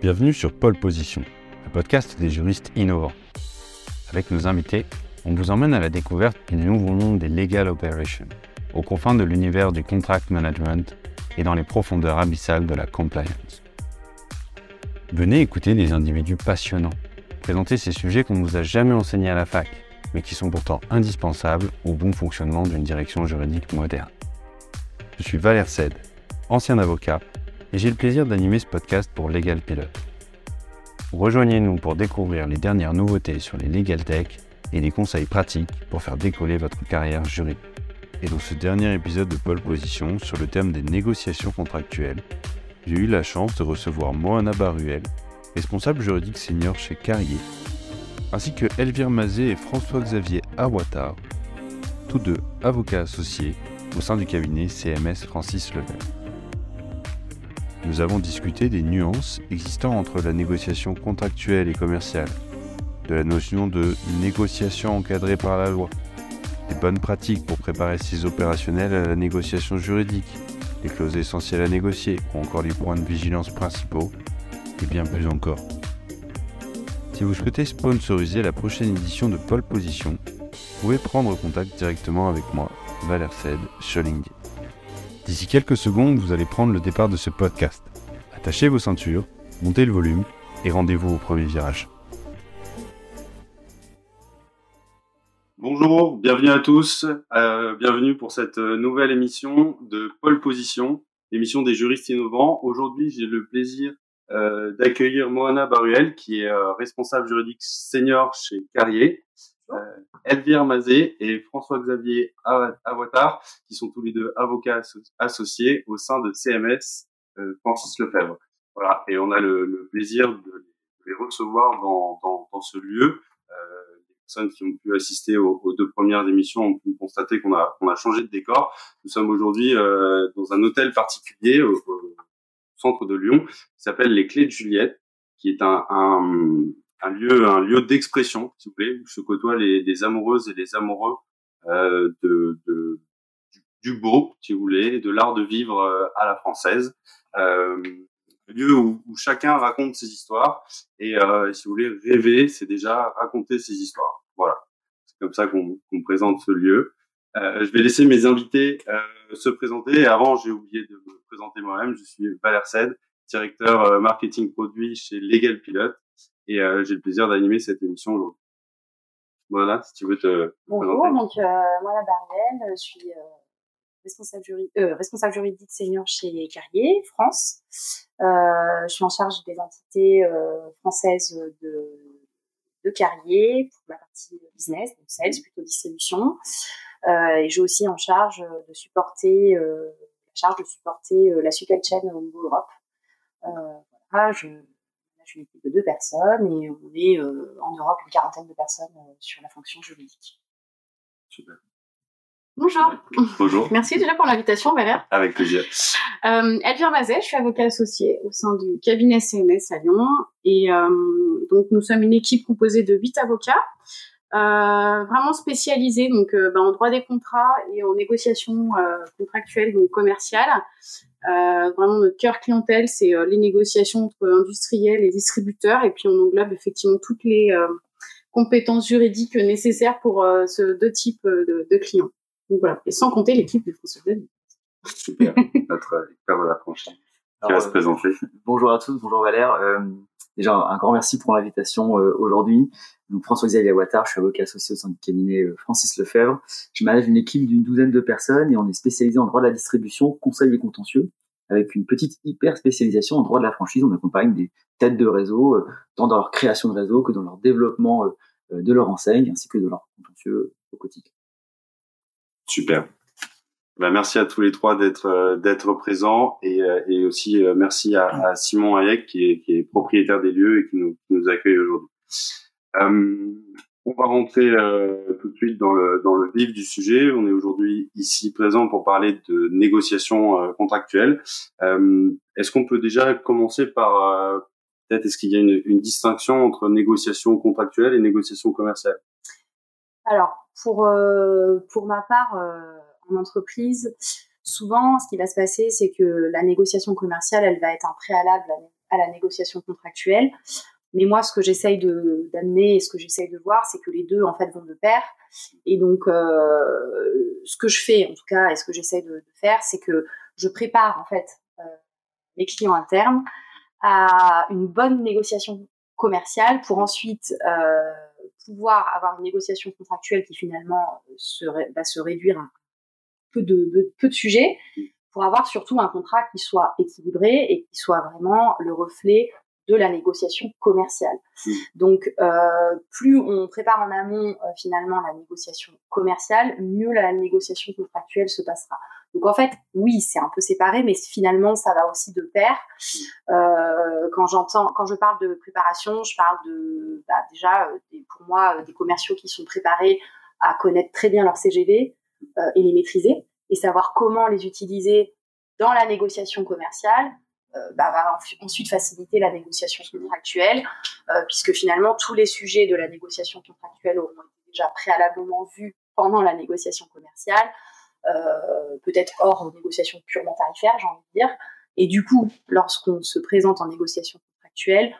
Bienvenue sur Pole Position, le podcast des juristes innovants. Avec nos invités, on vous emmène à la découverte du nouveau monde des legal operations, aux confins de l'univers du contract management et dans les profondeurs abyssales de la compliance. Venez écouter des individus passionnants, présenter ces sujets qu'on ne vous a jamais enseignés à la fac, mais qui sont pourtant indispensables au bon fonctionnement d'une direction juridique moderne. Je suis Valère Sed, ancien avocat, et j'ai le plaisir d'animer ce podcast pour Legal Pilot. Rejoignez-nous pour découvrir les dernières nouveautés sur les legal tech et des conseils pratiques pour faire décoller votre carrière juridique. Et dans ce dernier épisode de Pole Position sur le thème des négociations contractuelles, j'ai eu la chance de recevoir Moana Baruel, responsable juridique senior chez Carrier, ainsi que Elvire Mazet et François-Xavier Awatar, tous deux avocats associés au sein du cabinet CMS Francis Lefebvre nous avons discuté des nuances existant entre la négociation contractuelle et commerciale, de la notion de négociation encadrée par la loi, des bonnes pratiques pour préparer ses opérationnels à la négociation juridique, les clauses essentielles à négocier ou encore les points de vigilance principaux, et bien plus encore. Si vous souhaitez sponsoriser la prochaine édition de Pole Position, vous pouvez prendre contact directement avec moi, Valère Sed, sur LinkedIn. D'ici quelques secondes, vous allez prendre le départ de ce podcast. Attachez vos ceintures, montez le volume et rendez-vous au premier virage. Bonjour, bienvenue à tous. Euh, bienvenue pour cette nouvelle émission de Pole Position, émission des juristes innovants. Aujourd'hui, j'ai le plaisir euh, d'accueillir Moana Baruel, qui est euh, responsable juridique senior chez Carrier. Euh, Elvire Mazet et François-Xavier Avatar, qui sont tous les deux avocats associés au sein de CMS euh, Francis Lefebvre. Voilà, et on a le, plaisir de les recevoir dans, dans, dans ce lieu. Euh, les personnes qui ont pu assister aux, deux premières émissions ont pu constater qu'on a, qu'on a changé de décor. Nous sommes aujourd'hui euh, dans un hôtel particulier au, au, centre de Lyon qui s'appelle les Clés de Juliette, qui est un, un un lieu, un lieu d'expression, si vous voulez, où se côtoient les, les amoureuses et les amoureux euh, de, de du, beau, si vous voulez, de l'art de vivre euh, à la française. Euh, lieu où, où, chacun raconte ses histoires et euh, si vous voulez rêver, c'est déjà raconter ses histoires. Voilà, c'est comme ça qu'on qu'on présente ce lieu. Euh, je vais laisser mes invités euh, se présenter. avant, j'ai oublié de me présenter moi-même. Je suis Valère Sed, directeur euh, marketing produit chez Legal Pilot et euh, j'ai le plaisir d'animer cette émission aujourd'hui. Voilà, si tu veux te Bonjour, donc euh, moi la Barielle, je suis euh, responsable, juri responsable juridique senior chez Carrier France. Je suis en charge des entités françaises de, de Carrier pour la partie business, donc sales, plutôt distribution. et j'ai aussi en charge de supporter la charge de supporter la supply chain au niveau Europe. voilà, je une équipe de deux personnes et on est euh, en Europe une quarantaine de personnes euh, sur la fonction juridique. Super. Bonjour. Bonjour. Merci déjà pour l'invitation, Valère. Avec plaisir. Euh, Elvire Mazet, je suis avocat associé au sein du cabinet CMS à Lyon. Et euh, donc, nous sommes une équipe composée de huit avocats, euh, vraiment spécialisés donc, bah, en droit des contrats et en négociation contractuelle, donc commerciale. Euh, vraiment, notre cœur clientèle, c'est euh, les négociations entre industriels et distributeurs. Et puis, on englobe effectivement toutes les euh, compétences juridiques nécessaires pour ce deux types de, de, clients. Donc voilà. Et sans compter l'équipe de François David. Super. Notre expert de la franchise qui va se présenter. Bonjour à tous. Bonjour Valère. Euh, déjà, un grand merci pour l'invitation aujourd'hui. Donc François-Xavier Ouattard, je suis avocat associé au sein du cabinet Francis Lefebvre. Je manage une équipe d'une douzaine de personnes et on est spécialisé en droit de la distribution, conseil et contentieux, avec une petite hyper spécialisation en droit de la franchise. On accompagne des têtes de réseau, euh, tant dans leur création de réseau que dans leur développement euh, euh, de leur enseigne, ainsi que de leur contentieux au quotidien. Super. Ben, merci à tous les trois d'être présents et, aussi merci à, Simon Hayek qui est, propriétaire des lieux et qui nous accueille aujourd'hui. Euh, on va rentrer euh, tout de suite dans le, dans le vif du sujet. On est aujourd'hui ici présent pour parler de négociations euh, contractuelles. Euh, est-ce qu'on peut déjà commencer par euh, peut-être est-ce qu'il y a une, une, distinction entre négociation contractuelle et négociation commerciale Alors pour euh, pour ma part en entreprise, souvent ce qui va se passer c'est que la négociation commerciale elle va être un préalable à la négociation contractuelle. Mais moi, ce que j'essaye de d'amener et ce que j'essaye de voir, c'est que les deux en fait vont de pair. Et donc, euh, ce que je fais, en tout cas, et ce que j'essaye de, faire, c'est que je prépare en fait euh, mes clients internes à une bonne négociation commerciale pour ensuite euh, pouvoir avoir une négociation contractuelle qui finalement se, va se réduire à peu de, peu de sujets pour avoir surtout un contrat qui soit équilibré et qui soit vraiment le reflet de la négociation commerciale. Mmh. Donc, euh, plus on prépare en amont euh, finalement la négociation commerciale, mieux la négociation contractuelle se passera. Donc en fait, oui, c'est un peu séparé, mais finalement, ça va aussi de pair. Euh, quand j'entends, quand je parle de préparation, je parle de bah, déjà pour moi des commerciaux qui sont préparés à connaître très bien leur CGV et les maîtriser et savoir comment les utiliser dans la négociation commerciale euh, bah, va ensuite faciliter la négociation contractuelle, euh, puisque finalement tous les sujets de la négociation contractuelle auront été déjà préalablement vus pendant la négociation commerciale, euh, peut-être hors négociation purement tarifaire, j'ai envie de dire. Et du coup, lorsqu'on se présente en négociation contractuelle,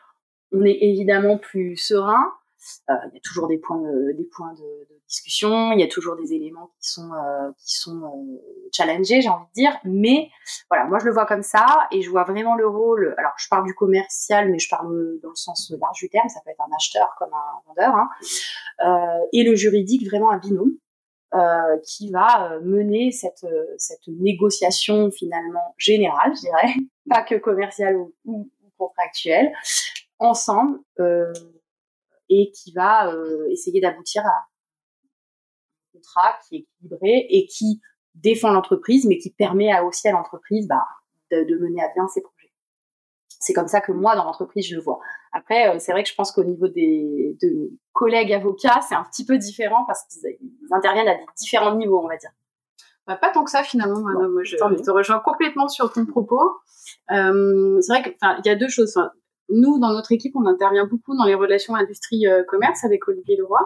on est évidemment plus serein, euh, il y a toujours des points de, des points de, de, discussion, il y a toujours des éléments qui sont euh, qui sont euh, challengés, j'ai envie de dire. Mais voilà, moi je le vois comme ça et je vois vraiment le rôle. Alors je parle du commercial, mais je parle dans le sens large du terme. Ça peut être un acheteur comme un vendeur, hein. et le juridique vraiment un binôme. Euh, qui va mener cette, cette négociation finalement générale, je dirais, pas que commerciale ou, ou, contractuelle, ensemble, euh, et qui va euh, essayer d'aboutir à un contrat qui est équilibré et qui défend l'entreprise, mais qui permet à, aussi à l'entreprise bah, de, de, mener à bien ses projets. C'est comme ça que moi, dans l'entreprise, je le vois. Après, euh, c'est vrai que je pense qu'au niveau des de mes collègues avocats, c'est un petit peu différent parce qu'ils interviennent à des différents niveaux, on va dire. Bah, pas tant que ça finalement. moi, je, te rejoins complètement sur ton propos. Euh, c'est vrai qu'il y a deux choses nous, dans notre équipe, on intervient beaucoup dans les relations industrie-commerce avec Olivier Leroy.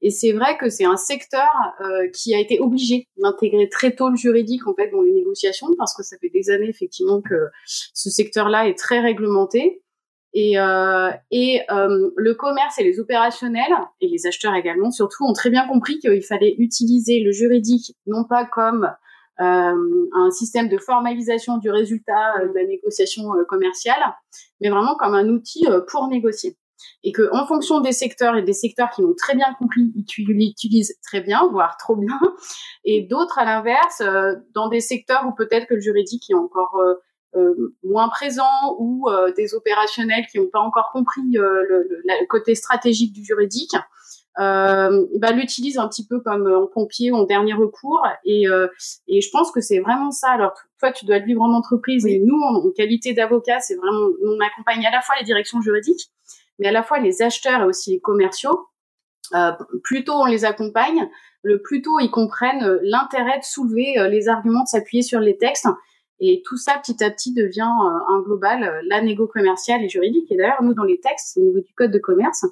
Et c'est vrai que c'est un secteur euh, qui a été obligé d'intégrer très tôt le juridique en fait dans les négociations parce que ça fait des années effectivement que ce secteur-là est très réglementé. Et, euh, et euh, le commerce et les opérationnels et les acheteurs également surtout ont très bien compris qu'il fallait utiliser le juridique non pas comme euh, un système de formalisation du résultat euh, de la négociation euh, commerciale, mais vraiment comme un outil pour négocier. Et que en fonction des secteurs et des secteurs qui l'ont très bien compris, ils l'utilisent très bien, voire trop bien, et d'autres à l'inverse, dans des secteurs où peut-être que le juridique est encore moins présent ou des opérationnels qui n'ont pas encore compris le, côté stratégique du juridique, euh, bah, l'utilise un petit peu comme en pompier ou en dernier recours. Et, euh, et je pense que c'est vraiment ça. Alors toi, tu dois le vivre en entreprise et nous, en, qualité d'avocat, c'est vraiment, on accompagne à la fois les directions juridiques, mais à la fois les acheteurs et aussi les commerciaux. Euh, plus tôt on les accompagne, le plus tôt ils comprennent euh, l'intérêt de soulever euh, les arguments, de s'appuyer sur les textes. Et tout ça, petit à petit, devient un global, la négo commerciale et juridique. Et d'ailleurs, nous, dans les textes, au niveau du code de commerce,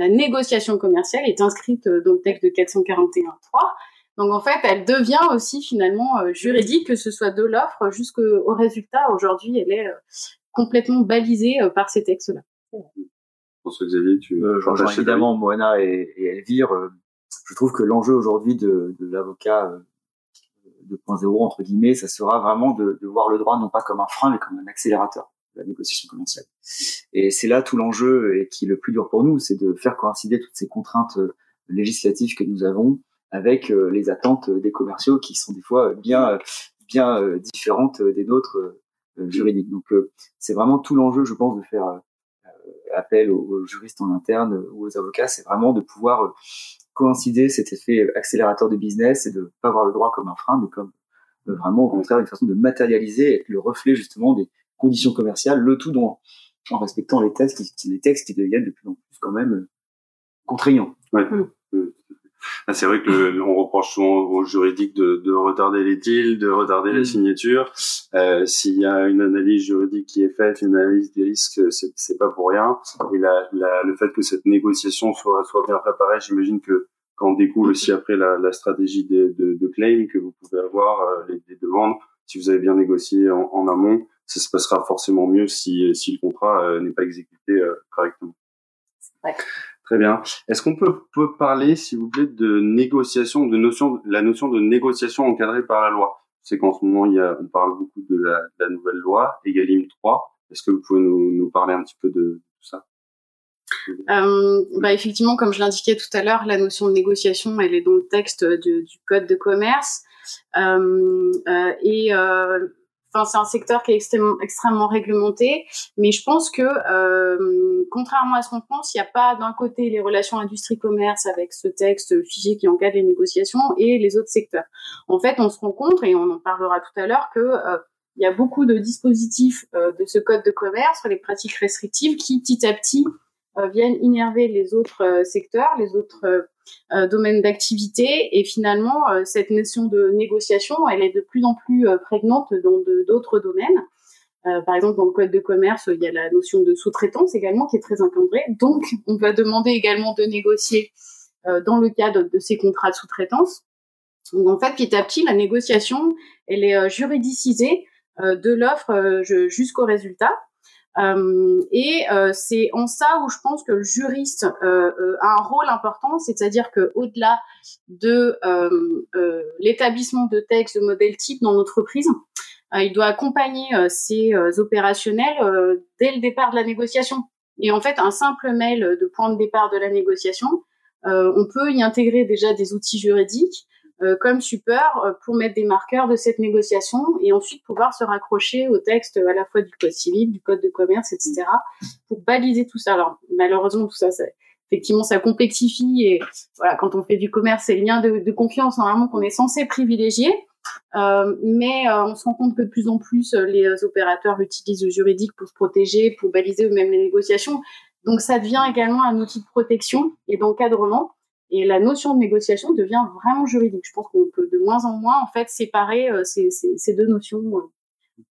la négociation commerciale est inscrite euh, dans le texte de 441.3. Donc en fait, elle devient aussi finalement euh, juridique, que ce soit de l'offre jusqu'au résultat. Aujourd'hui, elle est euh, complètement balisée par ces textes-là. François Xavier, tu euh, évidemment Moana et, et Elvire. je trouve que l'enjeu aujourd'hui de, de l'avocat 2.0 entre guillemets, ça sera vraiment de, de, voir le droit non pas comme un frein mais comme un accélérateur la négociation commerciale. Et c'est là tout l'enjeu et qui est le plus dur pour nous, c'est de faire coïncider toutes ces contraintes euh, législatives que nous avons avec euh, les attentes des commerciaux qui sont des fois bien bien euh, différentes des nôtres juridiques. Donc c'est vraiment tout l'enjeu, je pense, de faire appel aux, juristes en interne ou aux avocats, c'est vraiment de pouvoir coïncider cet effet accélérateur de business et de pas voir le droit comme un frein, mais comme vraiment au contraire une façon de matérialiser et le reflet justement des, conditions commerciales, le tout dans, en respectant les textes, les textes qui deviennent de plus en plus quand même euh, contraignants. Ouais. Mm. Ah, c'est vrai que on reproche souvent aux juridiques de, de retarder les deals, de retarder la mm. signature. Euh, S'il y a une analyse juridique qui est faite, une analyse des risques, c'est pas pour rien. Et la, la, le fait que cette négociation soit, soit bien préparée, j'imagine que quand on découle aussi après la, la stratégie de, de, de, claim que vous pouvez avoir, euh, les, les, demandes, si vous avez bien négocié en, en amont, ça se passera forcément mieux si, si le contrat n'est pas exécuté correctement. Très bien. Est-ce qu'on peut, peut, parler, s'il vous plaît, de négociation, de notion, la notion de négociation encadrée par la loi? C'est qu'en ce moment, il y a, on parle beaucoup de la, de la nouvelle loi, Egalim 3. Est-ce que vous pouvez nous, nous, parler un petit peu de, tout ça? Euh, bah effectivement, comme je l'indiquais tout à l'heure, la notion de négociation, elle est dans le texte du, du code de commerce. Euh, euh, et euh, Enfin, c'est un secteur qui est extrêmement, extrêmement réglementé, mais je pense que, euh, contrairement à ce qu'on pense, il n'y a pas d'un côté les relations industrie-commerce avec ce texte figé qui encadre les négociations et les autres secteurs. En fait, on se rend compte, et on en parlera tout à l'heure, que euh, il y a beaucoup de dispositifs euh, de ce code de commerce, les pratiques restrictives, qui petit à petit euh, viennent innerver les autres euh, secteurs, les autres euh, d'activité. Et finalement, cette notion de négociation, elle est de plus en plus prégnante dans d'autres domaines. par exemple, dans le code de commerce, il y a la notion de sous-traitance également qui est très encadrée. Donc, on va demander également de négocier dans le cadre de ces contrats de sous-traitance. Donc, en fait, petit à petit, la négociation, elle est juridicisée de l'offre jusqu'au résultat. Euh, et euh, c'est en ça où je pense que le juriste euh, a un rôle important, c'est-à-dire que au-delà de l'établissement de textes de modèles type dans l'entreprise, il doit accompagner ses opérationnels dès le départ de la négociation. Et en fait, un simple mail de point de départ de la négociation, on peut y intégrer déjà des outils juridiques euh, comme support euh, pour mettre des marqueurs de cette négociation et ensuite pouvoir se raccrocher au texte à la fois du code civil, du code de commerce, etc. pour baliser tout ça. Alors malheureusement tout ça, ça effectivement ça complexifie et voilà quand on fait du commerce c'est le lien de, de confiance normalement qu'on est censé privilégier. Euh, mais euh, on se rend compte que de plus en plus les opérateurs utilisent le juridique pour se protéger, pour baliser eux-mêmes les négociations. Donc ça devient également un outil de protection et d'encadrement. Et la notion de négociation devient vraiment juridique. Je pense qu'on peut de moins en moins en fait séparer euh, ces, ces, ces, deux notions. Euh.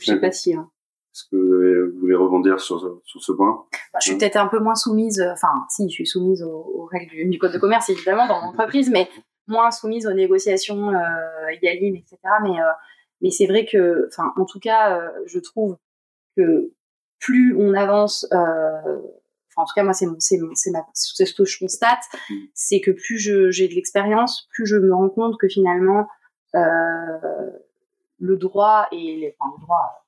Je sais pas si. Hein. Est-ce que vous, voulez rebondir sur, sur ce point? Bah, Je suis peut-être un peu moins soumise. Euh, enfin, si, je suis soumise aux, règles du, code de commerce évidemment dans l'entreprise, mais moins soumise aux négociations euh, Egalim, etc. Mais mais c'est vrai que, enfin, en tout cas, je trouve que plus on avance en tout cas moi c'est c'est c'est ce que je constate mm. c'est que plus j'ai de l'expérience plus je me rends compte que finalement euh, le droit et les, enfin le droit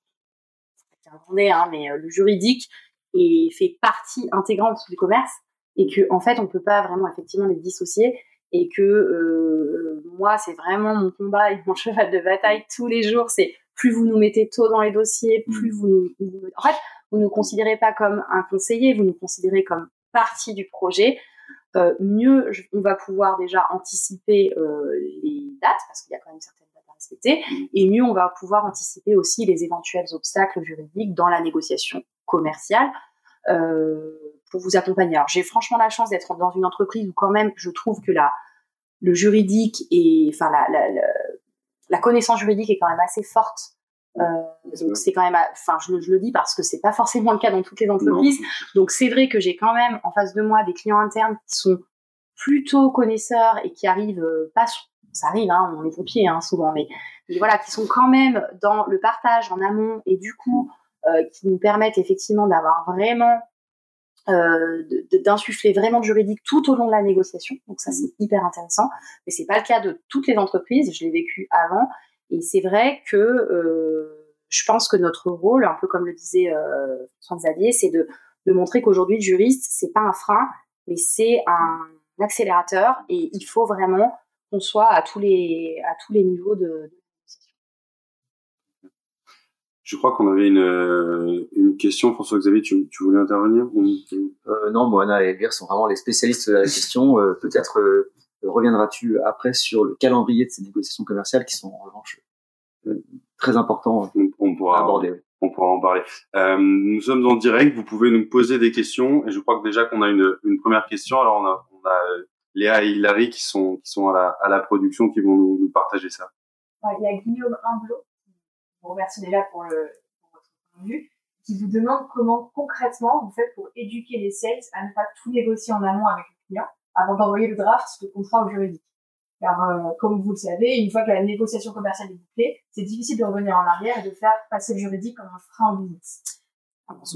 c'est hein, mais euh, le juridique est fait partie intégrante du commerce et que en fait on peut pas vraiment effectivement les dissocier et que euh, moi c'est vraiment mon combat et mon cheval de bataille tous les jours c'est plus vous nous mettez tôt dans les dossiers plus mm. vous nous en fait vous ne considérez pas comme un conseiller, vous nous considérez comme partie du projet, euh, mieux on va pouvoir déjà anticiper euh, les dates, parce qu'il y a quand même certaines dates à respecter, et mieux on va pouvoir anticiper aussi les éventuels obstacles juridiques dans la négociation commerciale euh, pour vous accompagner. Alors j'ai franchement la chance d'être dans une entreprise où quand même je trouve que la, le juridique et enfin la, la, la, connaissance juridique est quand même assez forte donc c'est quand même, enfin je, je, le dis parce que c'est pas forcément le cas dans toutes les entreprises. Donc c'est vrai que j'ai quand même en face de moi des clients internes qui sont plutôt connaisseurs et qui arrivent euh, pas, ça arrive, hein, on est pompiers hein, souvent, mais, voilà, qui sont quand même dans le partage en amont et du coup euh, qui nous permettent effectivement d'avoir vraiment euh, d'insuffler vraiment de juridique tout au long de la négociation. Donc ça c'est hyper intéressant, mais c'est pas le cas de toutes les entreprises. Je l'ai vécu avant et c'est vrai que euh, je pense que notre rôle, un peu comme le disait euh, François Xavier, c'est de, de montrer qu'aujourd'hui le juriste, c'est pas un frein, mais c'est un accélérateur et il faut vraiment qu'on soit à tous les à tous les niveaux de, de je crois qu'on avait une, une question, François-Xavier, tu, tu, voulais intervenir euh, Non, Moana et Elvire sont vraiment les spécialistes de la question. Euh, peut-être euh, reviendras-tu après sur le calendrier de ces négociations commerciales qui sont en revanche euh, très importants on, pourra aborder? On pourra en parler. Euh, nous sommes en direct, vous pouvez nous poser des questions et je crois que déjà qu'on a une, une, première question. Alors on a, on a euh, Léa et Hilary qui sont, qui sont à, la, à la production qui vont nous, nous partager ça. Il y a Guillaume Humblot, vous remercie déjà pour, le, pour votre point de vue, qui vous demande comment concrètement vous faites pour éduquer les sales à ne pas tout négocier en amont avec le client avant d'envoyer le draft de contrat au juridique. car comme vous le savez, une fois que la négociation commerciale est bouclée, c'est difficile de revenir en arrière et de faire passer le juridique comme un frein au business.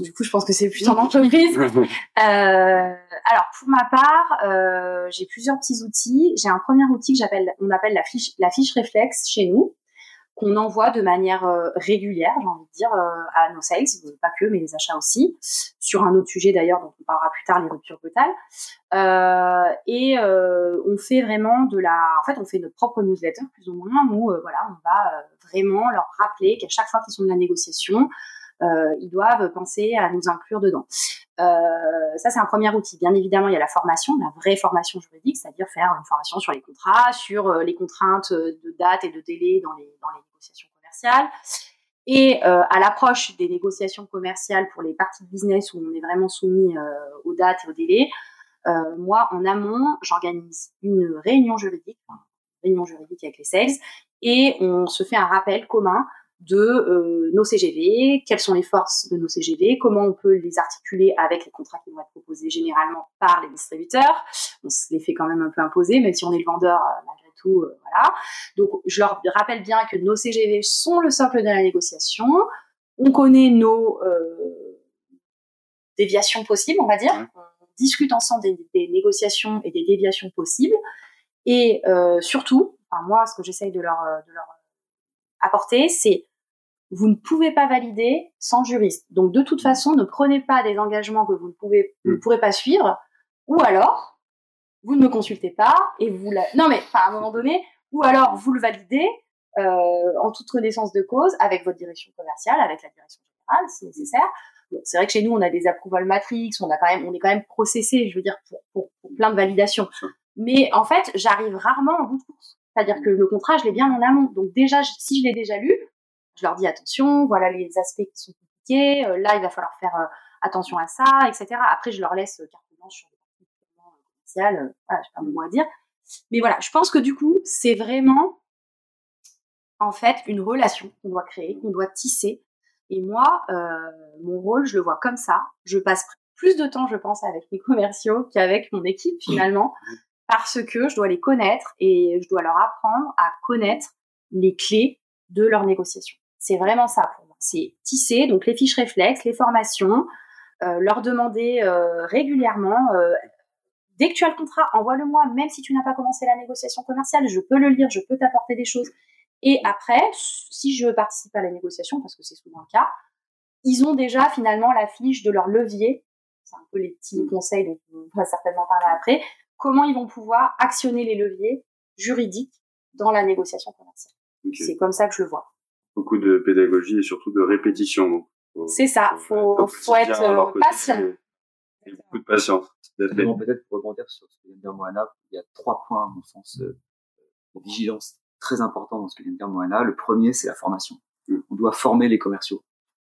Du coup, je pense que c'est plus en entreprise. euh, alors, pour ma part, euh, j'ai plusieurs petits outils. J'ai un premier outil que j'appelle, on appelle la fiche, la fiche réflexe chez nous, qu'on envoie de manière euh, régulière, j'ai envie de dire, euh, à nos sales, pas que, mais les achats aussi, sur un autre sujet d'ailleurs dont on parlera plus tard, les ruptures brutales. Euh, et on fait vraiment de la, en fait, on fait notre propre newsletter plus ou moins où, voilà, on va vraiment leur rappeler qu'à chaque fois qu'ils sont de la négociation, euh, ils doivent penser à nous inclure dedans. Euh, ça, c'est un premier outil. Bien évidemment, il y a la formation, la vraie formation juridique, c'est-à-dire faire une formation sur les contrats, sur euh, les contraintes de date et de délai dans les, négociations commerciales. Et euh, à l'approche des négociations commerciales pour les parties de business où on est vraiment soumis euh, aux dates et aux délais, euh, moi, en amont, j'organise une réunion juridique, une réunion juridique avec les sales, et on se fait un rappel commun de euh, nos CGV, quelles sont les forces de nos CGV, comment on peut les articuler avec les contrats qui vont être proposés généralement par les distributeurs. On se les fait quand même un peu imposer, même si on est le vendeur euh, malgré tout. Euh, voilà. Donc je leur rappelle bien que nos CGV sont le socle de la négociation. On connaît nos déviations possibles, on va dire. On discute ensemble des, des, négociations et des déviations possibles. Et surtout, enfin moi, ce que j'essaye de leur, de leur apporter, c'est vous ne pouvez pas valider sans juriste. Donc de toute façon, ne prenez pas des engagements que vous ne pouvez, ne mm. pourrez pas suivre, ou alors vous ne me consultez pas et vous la... non mais à un moment donné, ou alors vous le validez euh, en toute connaissance de cause avec votre direction commerciale, avec la direction générale si nécessaire. c'est vrai que chez nous on a des approval matrix, on a quand même, on est quand même processé, je veux dire pour, pour, pour plein de validations. Mais en fait, j'arrive rarement en bout de course. C'est-à-dire que le contrat, je l'ai bien en amont. Donc déjà, si je l'ai déjà lu, je leur dis attention, voilà les aspects qui sont compliqués, euh, là il va falloir faire euh, attention à ça, etc. Après je leur laisse euh, carte blanche sur les parties commerciales, voilà, j'ai pas de à dire. Mais voilà, je pense que du coup c'est vraiment en fait une relation qu'on doit créer, qu'on doit tisser. Et moi, mon rôle, je le vois comme ça. Je passe plus de temps, je pense, avec mes commerciaux qu'avec mon équipe finalement, parce que je dois les connaître et je dois leur apprendre à connaître les clés de leur négociation. C'est vraiment ça pour moi. C'est tisser, donc les fiches réflexes, les formations, euh, leur demander euh, régulièrement, euh, dès que tu as le contrat, envoie-le-moi, même si tu n'as pas commencé la négociation commerciale, je peux le lire, je peux t'apporter des choses. Et après, si je participe à la négociation, parce que c'est souvent le cas, ils ont déjà finalement la fiche de leur levier. C'est un peu les petits conseils dont on va certainement parler après. Comment ils vont pouvoir actionner les leviers juridiques dans la négociation commerciale. C'est comme ça que je le vois beaucoup de pédagogie et surtout de répétition. C'est ça, faut, faut, être euh, patient. Et beaucoup de patience. Peut-être pour rebondir sur ce que vient de dire Moana, il y a trois points, à mon sens, euh, de vigilance très important dans ce que vient de dire Moana. Le premier, c'est la formation. Mm. On doit former les commerciaux,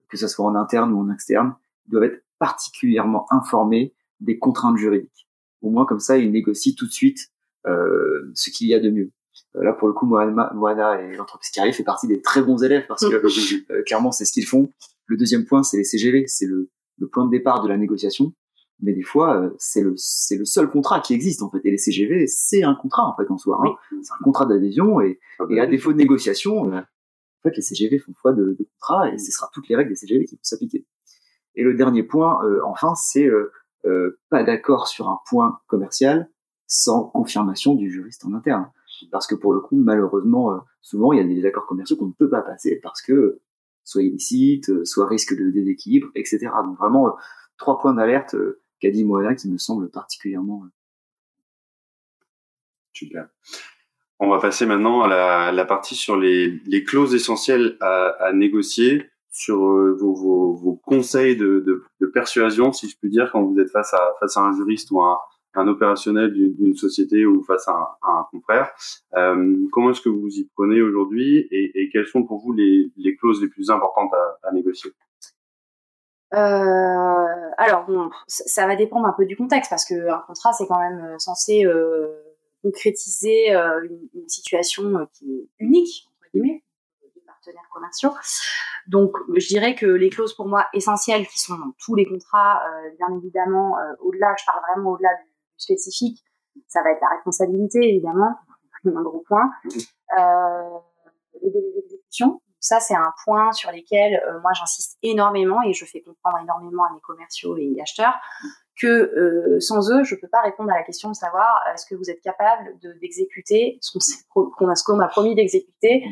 que ce soit en interne ou en externe. Ils doivent être particulièrement informés des contraintes juridiques. Au moins, comme ça, ils négocient tout de suite euh, ce qu'il y a de mieux. Euh, là, pour le coup, Moana et l'entreprise qui arrive fait partie des très bons élèves parce que euh, clairement, c'est ce qu'ils font. Le deuxième point, c'est les CGV, c'est le, le point de départ de la négociation. Mais des fois, euh, c'est le, c'est le seul contrat qui existe en fait. Et les CGV, c'est un contrat en fait en soi. Hein. C'est un contrat d'adhésion et, ah et, à défaut de négociation, en fait, les CGV font foi de, de contrat et ce sera toutes les règles des CGV qui vont s'appliquer. Et le dernier point, enfin, c'est euh, pas d'accord sur un point commercial sans confirmation du juriste en interne parce que pour le coup, malheureusement, euh, souvent il y a des accords commerciaux qu'on ne peut pas passer parce que soit illicite, euh, soit risque de déséquilibre, etc. Donc vraiment euh, trois points d'alerte qu'a dit Moana qui me semble particulièrement super. On va passer maintenant à la, partie sur les, clauses essentielles à, à négocier, sur vos, conseils de, persuasion, si je puis dire, quand vous êtes face à, face à un juriste ou un, un opérationnel d'une société ou face à un, confrère. Euh, comment est-ce que vous y prenez aujourd'hui et, quelles sont pour vous les, clauses les plus importantes à, négocier? Euh, alors bon, ça va dépendre un peu du contexte parce que un contrat c'est quand même euh, censé euh, concrétiser une, situation qui est unique entre guillemets des partenaires commerciaux. Donc je dirais que les clauses pour moi essentielles qui sont dans tous les contrats, bien évidemment au-delà, je parle vraiment au-delà du spécifique, ça va être la responsabilité évidemment. un gros point. Euh, les délais d'exécution, ça c'est un point sur lequel euh, moi j'insiste énormément et je fais comprendre énormément à mes commerciaux et acheteurs que euh, sans eux, je peux pas répondre à la question de savoir est-ce que vous êtes capable d'exécuter ce qu'on a, ce qu'on a promis d'exécuter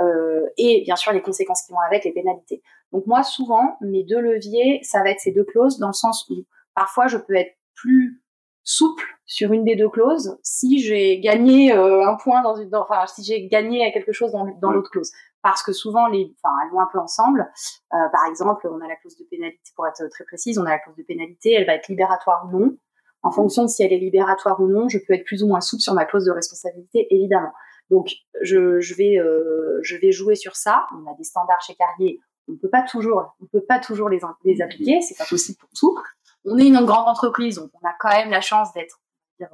euh, et bien sûr les conséquences qui vont avec, les pénalités. Donc moi souvent mes deux leviers, ça va être ces deux clauses dans le sens où parfois je peux être plus souple sur une des deux clauses si j'ai gagné euh, un point dans une, enfin si j'ai gagné quelque chose dans, dans l'autre clause, parce que souvent les, enfin elles vont un peu ensemble. Euh, par exemple, on a la clause de pénalité, pour être très précise, on a la clause de pénalité, elle va être libératoire ou non. En fonction de si elle est libératoire ou non, je peux être plus ou moins souple sur ma clause de responsabilité, évidemment. Donc je, je vais euh, je vais jouer sur ça. On a des standards chez Carrier, on ne peut pas toujours on peut pas toujours les les appliquer, c'est pas possible pour tout on est une grande entreprise, donc on a quand même la chance d'être euh,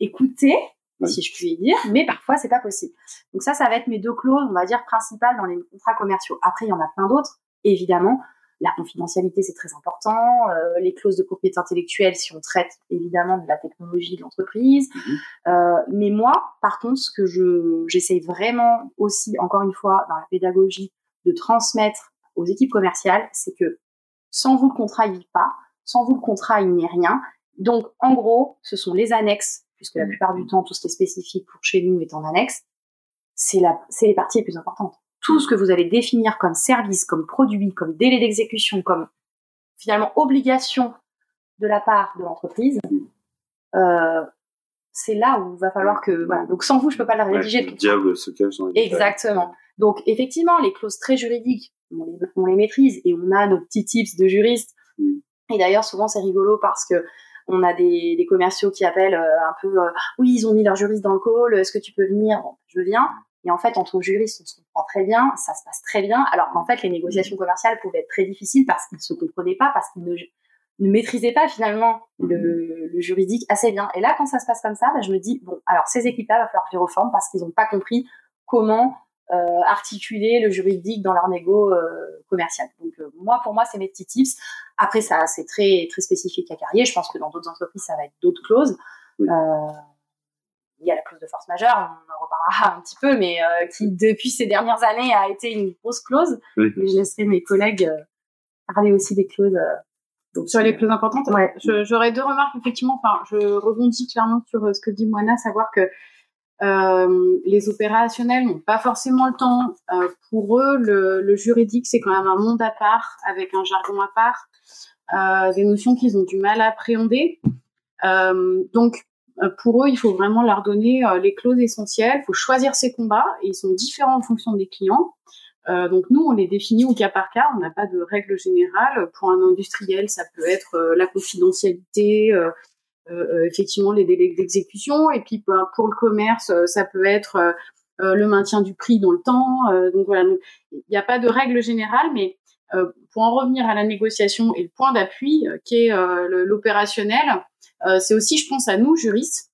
écouté, si je puis dire, mais parfois c'est pas possible. Donc ça, ça va être mes deux clauses, on va dire principales dans les contrats commerciaux. Après, il y en a plein d'autres, évidemment. La confidentialité, c'est très important. Euh, les clauses de propriété intellectuelle, si on traite évidemment de la technologie de l'entreprise. Mhm. Euh, mais moi, par contre, ce que je j'essaie vraiment aussi, encore une fois, dans la pédagogie, de transmettre aux équipes commerciales, c'est que sans vous, le contrat il vit pas. Sans vous, le contrat, il n'est rien. Donc, en gros, ce sont les annexes, puisque la mm. plupart du temps, tout ce qui est spécifique pour chez nous est en annexe. C'est la, c'est les parties les plus importantes. Tout ce que vous allez définir comme service, comme produit, comme délai d'exécution, comme finalement obligation de la part de l'entreprise, euh, c'est là où il va falloir que voilà. Donc sans vous, je peux pas la rédiger. le diable se cache Exactement. Donc effectivement, les clauses très juridiques, on les, on les, maîtrise et on a nos petits tips de juristes mm. Et d'ailleurs, souvent, c'est rigolo parce que on a des, des commerciaux qui appellent euh, un peu euh, oui, ils ont mis leur juriste dans le call, est-ce que tu peux venir? Je viens. Et en fait, entre juristes, on se comprend très bien, ça se passe très bien, alors qu'en fait, les négociations commerciales pouvaient être très difficiles parce qu'ils ne se comprenaient pas, parce qu'ils ne, ne maîtrisaient pas finalement le, le, juridique assez bien. Et là, quand ça se passe comme ça, bah, je me dis, bon, alors ces équipes-là, va falloir que je les reforme parce qu'ils n'ont pas compris comment euh, articuler le juridique dans leur négo euh, commercial. Donc euh, moi, pour moi, c'est mes petits tips. Après, ça, c'est très très spécifique à Carrier. Je pense que dans d'autres entreprises, ça va être d'autres clauses. il y a la clause de force majeure, on en reparlera un petit peu, mais qui depuis ces dernières années a été une grosse clause. Mais je laisserai mes collègues parler aussi des clauses. Donc, sur les plus importantes, ouais. j'aurais deux remarques effectivement. Enfin, je rebondis clairement sur ce que dit Moana, savoir que euh, les opérationnels n'ont pas forcément le temps. Euh, pour eux, le, juridique, c'est quand même un monde à part, avec un jargon à part, euh, des notions qu'ils ont du mal à appréhender. Donc, pour eux, il faut vraiment leur donner les clauses essentielles. Il faut choisir ses combats, et ils sont différents en fonction des clients. donc nous, on les définit au cas par cas. On n'a pas de règle générale. Pour un industriel, ça peut être la confidentialité, effectivement les délais d'exécution. Et puis ben, pour le commerce, euh, ça peut être le maintien du prix dans le temps. donc voilà, il n'y a pas de règle générale, mais pour en revenir à la négociation et le point d'appui qui est l'opérationnel, c'est aussi, je pense, à nous juristes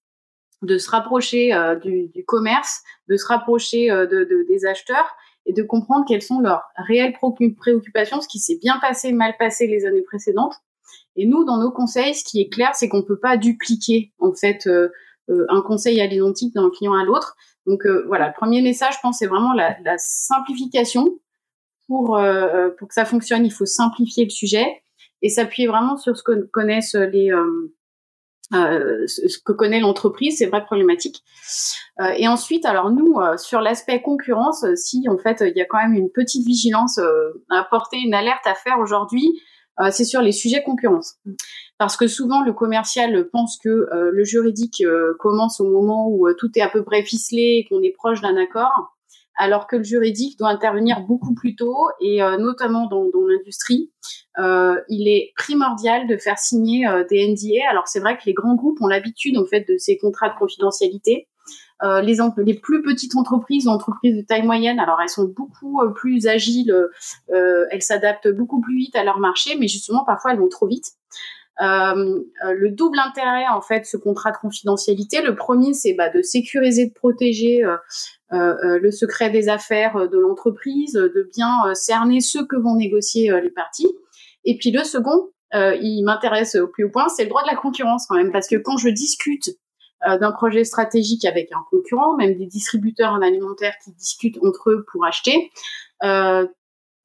de se rapprocher du, du, commerce, de se rapprocher de, de, des acheteurs et de comprendre quelles sont leurs réelles préoccupations, ce qui s'est bien passé, mal passé les années précédentes, et nous, dans nos conseils, ce qui est clair, c'est qu'on peut pas dupliquer en fait euh, euh, un conseil à l'identique d'un client à l'autre. Donc euh, voilà, le premier message, je pense, c'est vraiment la, la, simplification. Pour pour que ça fonctionne, il faut simplifier le sujet et s'appuyer vraiment sur ce que connaissent les ce que connaît l'entreprise, c'est vrai problématique. Euh, et ensuite, alors nous, sur l'aspect concurrence, si en fait il y a quand même une petite vigilance à apporter, une alerte à faire aujourd'hui, euh, c'est sur les sujets concurrence. Parce que souvent, le commercial pense que euh, le juridique euh, commence au moment où tout est à peu près ficelé et qu'on est proche d'un accord, alors que le juridique doit intervenir beaucoup plus tôt et notamment dans, dans l'industrie, il est primordial de faire signer des NDA. Alors c'est vrai que les grands groupes ont l'habitude en fait de ces contrats de confidentialité. Euh, les, les plus petites entreprises, entreprises de taille moyenne, alors elles sont beaucoup euh, plus agiles, euh, elles s'adaptent beaucoup plus vite à leur marché, mais justement parfois elles vont trop vite. Euh, le double intérêt en fait, ce contrat de confidentialité, le premier c'est bah, de sécuriser, de protéger le secret des affaires de l'entreprise, de bien cerner ce que vont négocier les parties. Et puis le second, il m'intéresse au plus haut point, c'est le droit de la concurrence quand même, parce que quand je discute d'un projet stratégique avec un concurrent, même des distributeurs en alimentaire qui discutent entre eux pour acheter. Euh,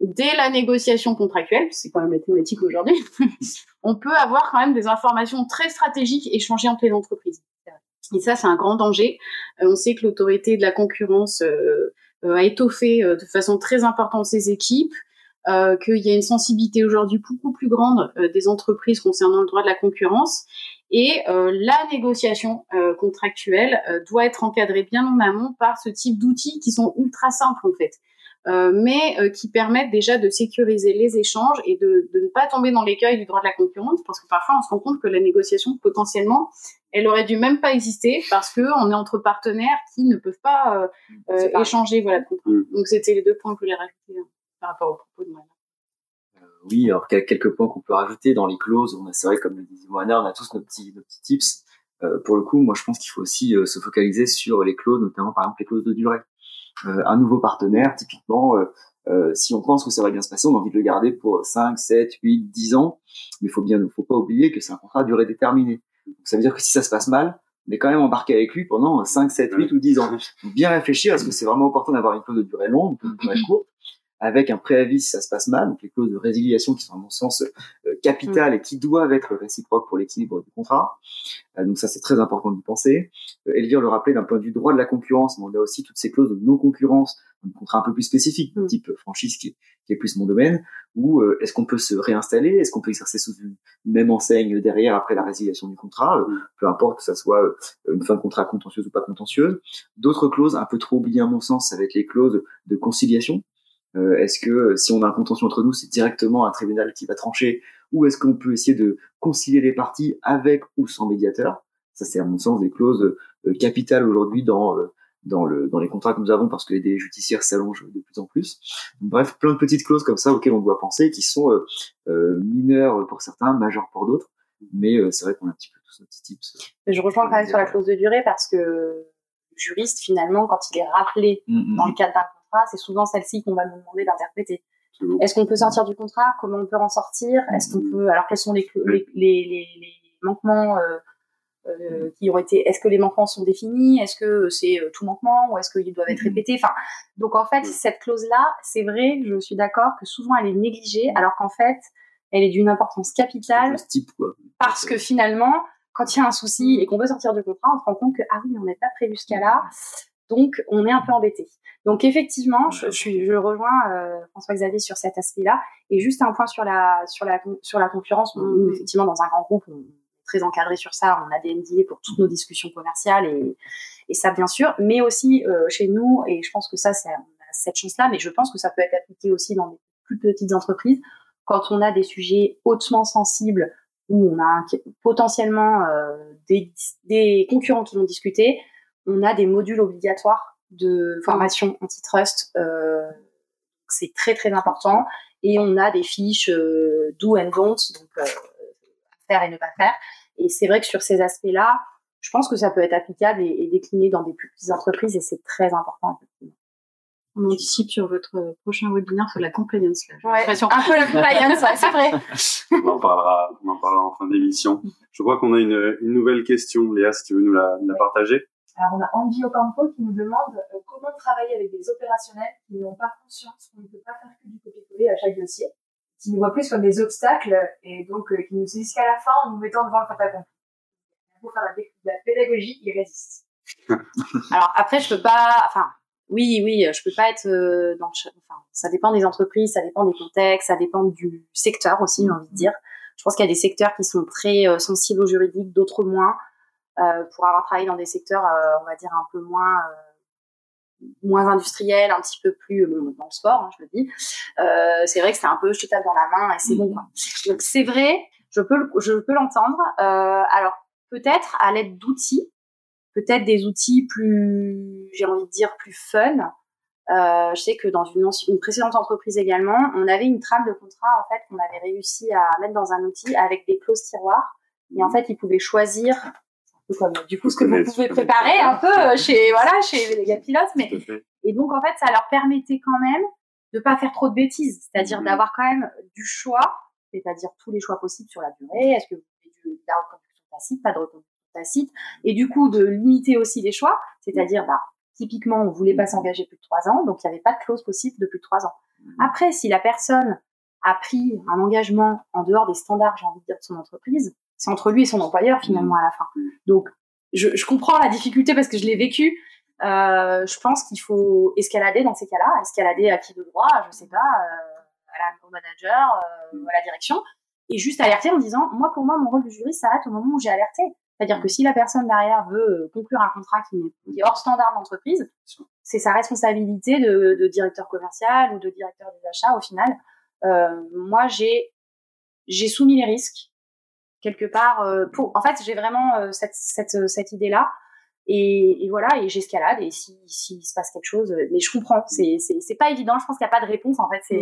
dès la négociation contractuelle, c'est quand même la thématique aujourd'hui, on peut avoir quand même des informations très stratégiques échangées entre les entreprises. Et ça, c'est un grand danger. Euh, on sait que l'autorité de la concurrence euh, euh, a étoffé de façon très importante ses équipes, qu'il y a une sensibilité aujourd'hui beaucoup plus grande des entreprises concernant le droit de la concurrence. Et la négociation contractuelle doit être encadrée bien en amont par ce type d'outils qui sont ultra simples en fait. Euh, mais euh, qui permettent déjà de sécuriser les échanges et de, de ne pas tomber dans l'écueil du droit de la concurrence, parce que parfois on se rend compte que la négociation potentiellement elle aurait dû même pas exister parce que on est entre partenaires qui ne peuvent pas euh, échanger voilà mm. Donc c'était les deux points que je voulais rajouter hein, par rapport au propos de moi. Oui, alors quelques points qu'on peut rajouter dans les clauses, on a c'est vrai comme le disait Moana, on a tous nos petits nos petits tips. pour le coup, moi je pense qu'il faut aussi se focaliser sur les clauses, notamment par exemple les clauses de durée. Euh, un nouveau partenaire, typiquement, euh, euh, si on pense que ça va bien se passer, on a envie de le garder pour 5, 7, 8, 10 ans. Mais il faut bien, faut pas oublier que c'est un contrat à durée déterminée. Donc, ça veut dire que si ça se passe mal, on est quand même embarqué avec lui pendant 5, 7, 8 ou 10 ans. Donc, bien réfléchir, est-ce que c'est vraiment important d'avoir une clause de durée longue, une durée courte? Avec un préavis si ça se passe mal, donc les clauses de résiliation qui sont à mon sens euh, capitales et qui doivent être réciproques pour l'équilibre du contrat. Euh, donc ça c'est très important d'y penser. Euh, Elvire le rappelait d'un point de vue droit de la concurrence, mais on a aussi toutes ces clauses de non-concurrence, un contrat un peu plus spécifique, mm. type franchise qui est, qui est, plus mon domaine, ou est-ce qu'on peut se réinstaller, est-ce qu'on peut exercer sous une même enseigne derrière après la résiliation du contrat, mm. peu importe que ça soit une fin de contrat contentieuse ou pas contentieuse. D'autres clauses un peu trop oubliées à mon sens, avec les clauses de conciliation, euh, est-ce que euh, si on a un contention entre nous, c'est directement un tribunal qui va trancher, ou est-ce qu'on peut essayer de concilier les parties avec ou sans médiateur? Ça, c'est à mon sens des clauses euh, capitales aujourd'hui dans dans, le, dans les contrats que nous avons parce que les délais judiciaires s'allongent de plus en plus. bref, plein de petites clauses comme ça auxquelles on doit penser, qui sont euh, mineures pour certains, majeures pour d'autres. Mais c'est vrai qu'on a un petit peu tous nos petits tips. Je rejoins quand même sur la clause de durée parce que le juriste, finalement, quand il est rappelé mm, mm, dans le mm. cadre d'un c'est souvent celle-ci qu'on va nous demander d'interpréter. Est-ce qu'on peut sortir du contrat? Comment on peut en sortir? Est-ce qu'on peut Alors quels sont les, les, les, les manquements euh, euh, qui ont été Est-ce que les manquements sont définis? Est-ce que c'est euh, tout manquement ou est-ce qu'ils doivent être répétés? Enfin, donc en fait cette clause-là, c'est vrai, je suis d'accord que souvent elle est négligée, alors qu'en fait elle est d'une importance capitale. Type, quoi. Parce que finalement, quand il y a un souci et qu'on veut sortir du contrat, on se rend compte que ah oui, on n'est pas prévu ce cas-là. Donc, on est un peu embêté. Donc, effectivement, je, je, rejoins euh, François-Xavier sur cet aspect-là. Et juste un point sur la, sur la, sur la concurrence. On, effectivement, dans un grand groupe, on est très encadré sur ça. On a des NDA pour toutes nos discussions commerciales et, et ça, bien sûr. Mais aussi, euh, chez nous, et je pense que ça, c'est cette chance-là, mais je pense que ça peut être appliqué aussi dans les plus petites entreprises. Quand on a des sujets hautement sensibles où on a potentiellement euh, des, des concurrents qui vont discuter, on a des modules obligatoires de formation antitrust. Euh, c'est très très important. Et on a des fiches euh, do and don't, donc euh, faire et ne pas faire. Et c'est vrai que sur ces aspects-là, je pense que ça peut être applicable et, décliné dans des plus petites entreprises et c'est très important. On anticipe sur votre prochain webinaire sur la compliance. Là. Ouais, un peu la compliance, c'est vrai. on en parlera, on en parlera en fin d'émission. Je crois qu'on a une, une, nouvelle question, Léa, si tu veux nous la, la partager. Alors, on a Andy Ocampo qui nous demande euh, comment travailler avec des opérationnels qui n'ont pas conscience qu'on ne peut pas faire que du copier-coller à chaque dossier, qui nous voient plus comme des obstacles et donc euh, qui nous disent qu'à la fin, en nous mettant devant le fait accompli. Pour faire la, la pédagogie, ils résistent. Alors après, je peux pas, enfin, oui, oui, je peux pas être euh, dans enfin, ça dépend des entreprises, ça dépend des contextes, ça dépend du secteur aussi, j'ai envie de dire. Je pense qu'il y a des secteurs qui sont très sensibles au juridique, d'autres moins. Euh, pour avoir travaillé dans des secteurs, euh, on va dire un peu moins euh, moins industriels, un petit peu plus dans le sport, hein, je le dis. c'est vrai que c'est un peu je te tape dans la main et c'est bon quoi. Donc c'est vrai, je peux je peux l'entendre. alors peut-être à l'aide d'outils, peut-être des outils plus, j'ai envie de dire plus fun. Je sais que dans une, une, précédente entreprise également, on avait une trame de contrat en fait qu'on avait réussi à mettre dans un outil avec des clauses tiroirs. Et en fait, ils pouvaient choisir du coup ce que vous pouvez préparer un peu euh, chez voilà chez les gars pilotes mais et donc en fait ça leur permettait quand même de pas faire trop de bêtises c'est-à-dire mhm. d'avoir quand même du choix c'est-à-dire tous les choix possibles sur la durée est-ce que vous voulez de la reconduction passive pas de reconduction tacite, et du coup de limiter aussi les choix, c'est-à-dire, bah, typiquement, on voulait pas s'engager plus de trois ans, donc il n'y avait pas de clause possible de plus de trois ans. Après, si la personne a pris un engagement en dehors des standards, j'ai envie de dire, de son entreprise, c'est entre lui et son employeur finalement à la fin. Donc, je, je comprends la difficulté parce que je l'ai vécu. Euh, je pense qu'il faut escalader dans ces cas-là, escalader à qui de droit, je sais pas, euh, à la, au manager, euh, à la direction, et juste alerter en disant, moi pour moi mon rôle de juriste s'arrête au moment où j'ai alerté. C'est-à-dire que si la personne derrière veut euh, conclure un contrat qui, est, qui est hors standard d'entreprise, c'est sa responsabilité de, de, directeur commercial ou de directeur des achats au final. Euh, moi j'ai j'ai soumis les risques quelque part. Euh, pour, en fait, j'ai vraiment euh, cette, cette, cette idée-là. Et, et, voilà, et j'escalade. Et s'il si, se passe quelque chose, mais je comprends. C'est c'est pas évident. Je pense qu'il n'y a pas de réponse. En fait, c'est.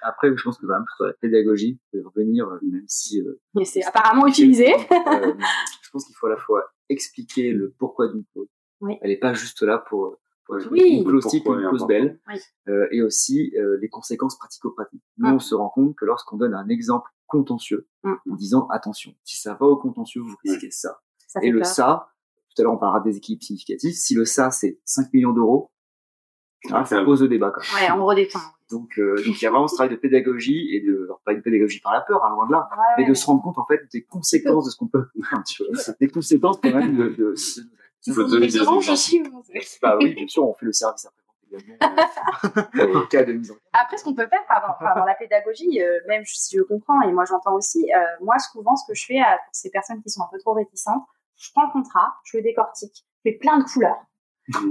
Après, je pense que même sur la pédagogie, peut revenir, même si. Euh, mais c'est apparemment utilisé. euh, je pense qu'il faut à la fois expliquer le pourquoi d'une clause. Oui. Elle n'est pas juste là pour, pour oui. une clause type, une clause belle. Oui. Euh, et aussi euh, les conséquences pratico-pratiques. Nous, Mm. on se rend compte que lorsqu'on donne un exemple contentieux, Mm. en disant attention, si ça va au contentieux, vous risquez ça. Ça Et le peur. ça, tout à l'heure on parlera des équipes significatives, si le ça c'est 5 millions d'euros, ah, ça pose le débat quand même. Ouais, on redétend. Donc, euh, donc il y a vraiment ce travail de pédagogie et de, alors, pas une pédagogie par la peur, hein, loin de là, Ouais, mais ouais. de se rendre compte en fait des conséquences de ce qu'on peut, des conséquences quand même de, de, de- Il faut donner des exemples. aussi, vous savez. bah oui, bien sûr, on fait le service après également euh, en cas de mise en Après, ce qu'on peut faire enfin, dans la pédagogie, euh, même si je comprends et moi j'entends aussi, euh, moi souvent ce que je fais euh, pour ces personnes qui sont un peu trop réticentes, je prends le contrat, je le décortique, je fais plein de couleurs.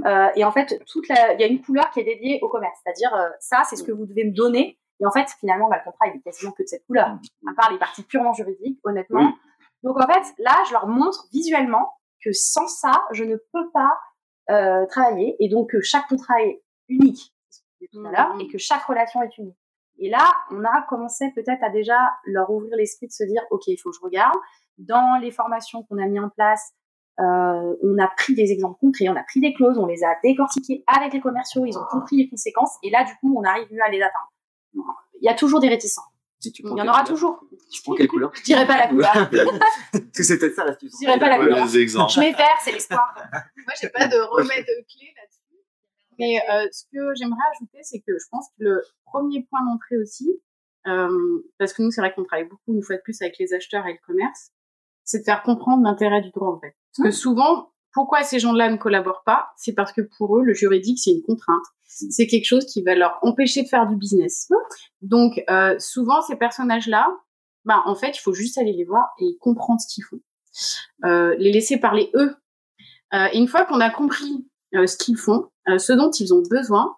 Euh, et en fait, toute la, il y a une couleur qui est dédiée au commerce, c'est-à-dire ça, c'est ce que vous devez me donner. Et en fait, finalement, bah, le contrat il est quasiment que de cette couleur, à part les parties purement juridiques, honnêtement. Oui. Donc en fait, là, je leur montre visuellement que sans ça, je ne peux pas euh, travailler, et donc que chaque contrat est unique, c'est ce que je disais tout à l'heure, Mhm. et que chaque relation est unique. Et là, on a commencé peut-être à déjà leur ouvrir l'esprit de se dire, OK, il faut que je regarde. Dans les formations qu'on a mis en place, euh, on a pris des exemples concrets, on a pris des clauses, on les a décortiquées avec les commerciaux, ils ont compris les conséquences, et là, du coup, on arrive mieux à les atteindre. Il y a toujours des réticents. Si tu Il y en aura couleur toujours. Tu prends quelle couleur? Je dirais pas la couleur. Parce que c'est peut-être ça la Je dirais pas la couleur. Je mets vert, c'est l'espoir. Moi, j'ai pas de remède clé là-dessus. Mais euh, ce que j'aimerais ajouter, c'est que je pense que le premier point d'entrée aussi, euh, parce que nous, c'est vrai qu'on travaille beaucoup une fois de plus avec les acheteurs et le commerce, c'est de faire comprendre l'intérêt du droit en fait. Parce que souvent, pourquoi ces gens-là ne collaborent pas C'est parce que pour eux, le juridique, c'est une contrainte. C'est quelque chose qui va leur empêcher de faire du business. Donc, euh, souvent, ces personnages-là, ben, en fait, il faut juste aller les voir et comprendre ce qu'ils font. Euh, les laisser parler eux. Euh, une fois qu'on a compris euh, ce qu'ils font, euh, ce dont ils ont besoin,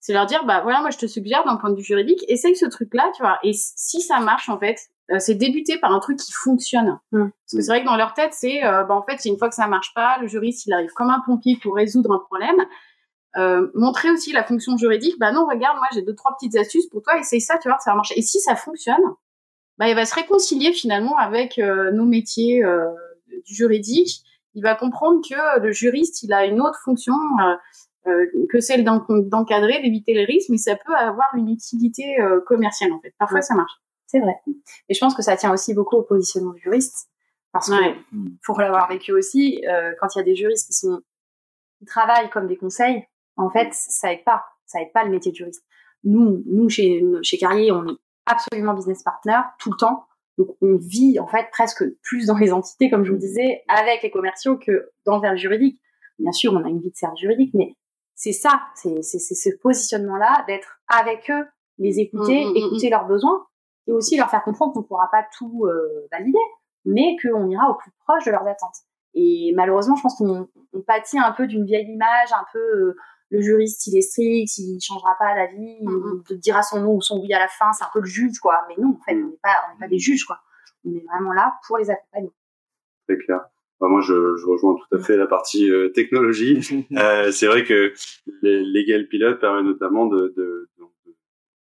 c'est leur dire, bah voilà, moi je te suggère d'un point de vue juridique, essaye ce truc-là, tu vois. Et si ça marche, en fait, euh, c'est débuter par un truc qui fonctionne. Mm. Parce que c'est vrai que dans leur tête, c'est, euh, bah en fait, c'est une fois que ça marche pas, le juriste, il arrive comme un pompier pour résoudre un problème. Euh, montrer aussi la fonction juridique, bah non, regarde, moi j'ai deux, trois petites astuces pour toi, essaye ça, tu vois, ça va marcher. Et si ça fonctionne, bah il va se réconcilier finalement avec nos métiers du juridique. Il va comprendre que le juriste, il a une autre fonction que celle d'en- d'encadrer, d'éviter les risques, mais ça peut avoir une utilité euh, commerciale en fait. Parfois, Ouais. ça marche. C'est vrai. Et je pense que ça tient aussi beaucoup au positionnement du juriste. Parce que, Ouais. pour l'avoir vécu aussi, euh, quand il y a des juristes qui sont qui travaillent comme des conseils, en fait, ça aide pas. Ça aide pas le métier de juriste. Nous, nous chez, chez Carrier, on est absolument business partner tout le temps. Donc, on vit en fait presque plus dans les entités, comme je vous disais, avec les commerciaux que dans le juridique. Bien sûr, on a une vie de service juridique, mais c'est ça, c'est c'est- c'est ce positionnement-là d'être avec eux, les écouter, Mm, mm, mm, écouter leurs besoins, et aussi leur faire comprendre qu'on ne pourra pas tout euh, valider, mais qu'on ira au plus proche de leurs attentes. Et malheureusement, je pense qu'on on pâtit un peu d'une vieille image, un peu euh, le juriste, il est strict, il changera pas d'avis, Mhm. il te dira son non ou son oui à la fin, c'est un peu le juge, quoi. Mais non, en fait, on n'est pas, on n'est pas des juges, quoi. On est vraiment là pour les accompagner. Très clair. Bah, moi, je, je rejoins tout à fait la partie euh, technologie. Euh, c'est vrai que le Legal Pilot permet notamment de, de, de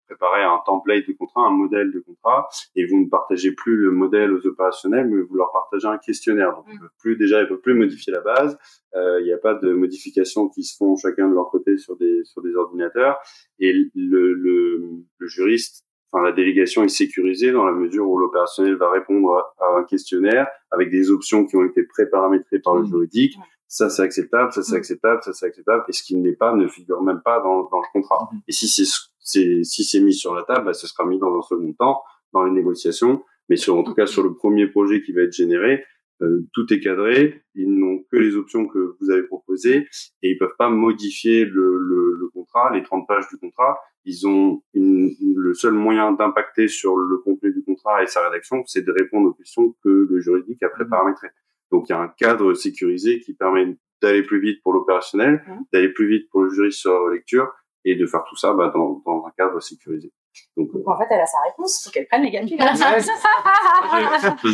préparer un template de contrat, un modèle de contrat, et vous ne partagez plus le modèle aux opérationnels, mais vous leur partagez un questionnaire. Donc, ils peuvent plus déjà, ils peuvent plus modifier la base. Euh, Il n'y a pas de modifications qui se font chacun de leur côté sur des sur des ordinateurs. Et le, le, le juriste, enfin la délégation est sécurisée dans la mesure où l'opérationnel va répondre à un questionnaire avec des options qui ont été préparamétrées par le mmh. juridique. Ça c'est acceptable, ça c'est mmh. acceptable, ça c'est acceptable. Et ce qui ne l'est pas ne figure même pas dans, dans le contrat. Mmh. Et si c'est si c'est mis sur la table, bah, ce sera mis dans un second temps dans les négociations. Mais sur en tout cas sur le premier projet qui va être généré, euh, tout est cadré, ils n'ont que les options que vous avez proposées et ils peuvent pas modifier le, le, le contrat, les 30 pages du contrat. Ils ont une, le seul moyen d'impacter sur le contenu du contrat et sa rédaction, c'est de répondre aux questions que le juridique a pré-paramétrées. Donc il y a un cadre sécurisé qui permet d'aller plus vite pour l'opérationnel, d'aller plus vite pour le juriste sur la lecture et de faire tout ça bah, dans, dans un cadre sécurisé. Donc, en fait, elle a sa réponse, il faut qu'elle prenne les gars. je ne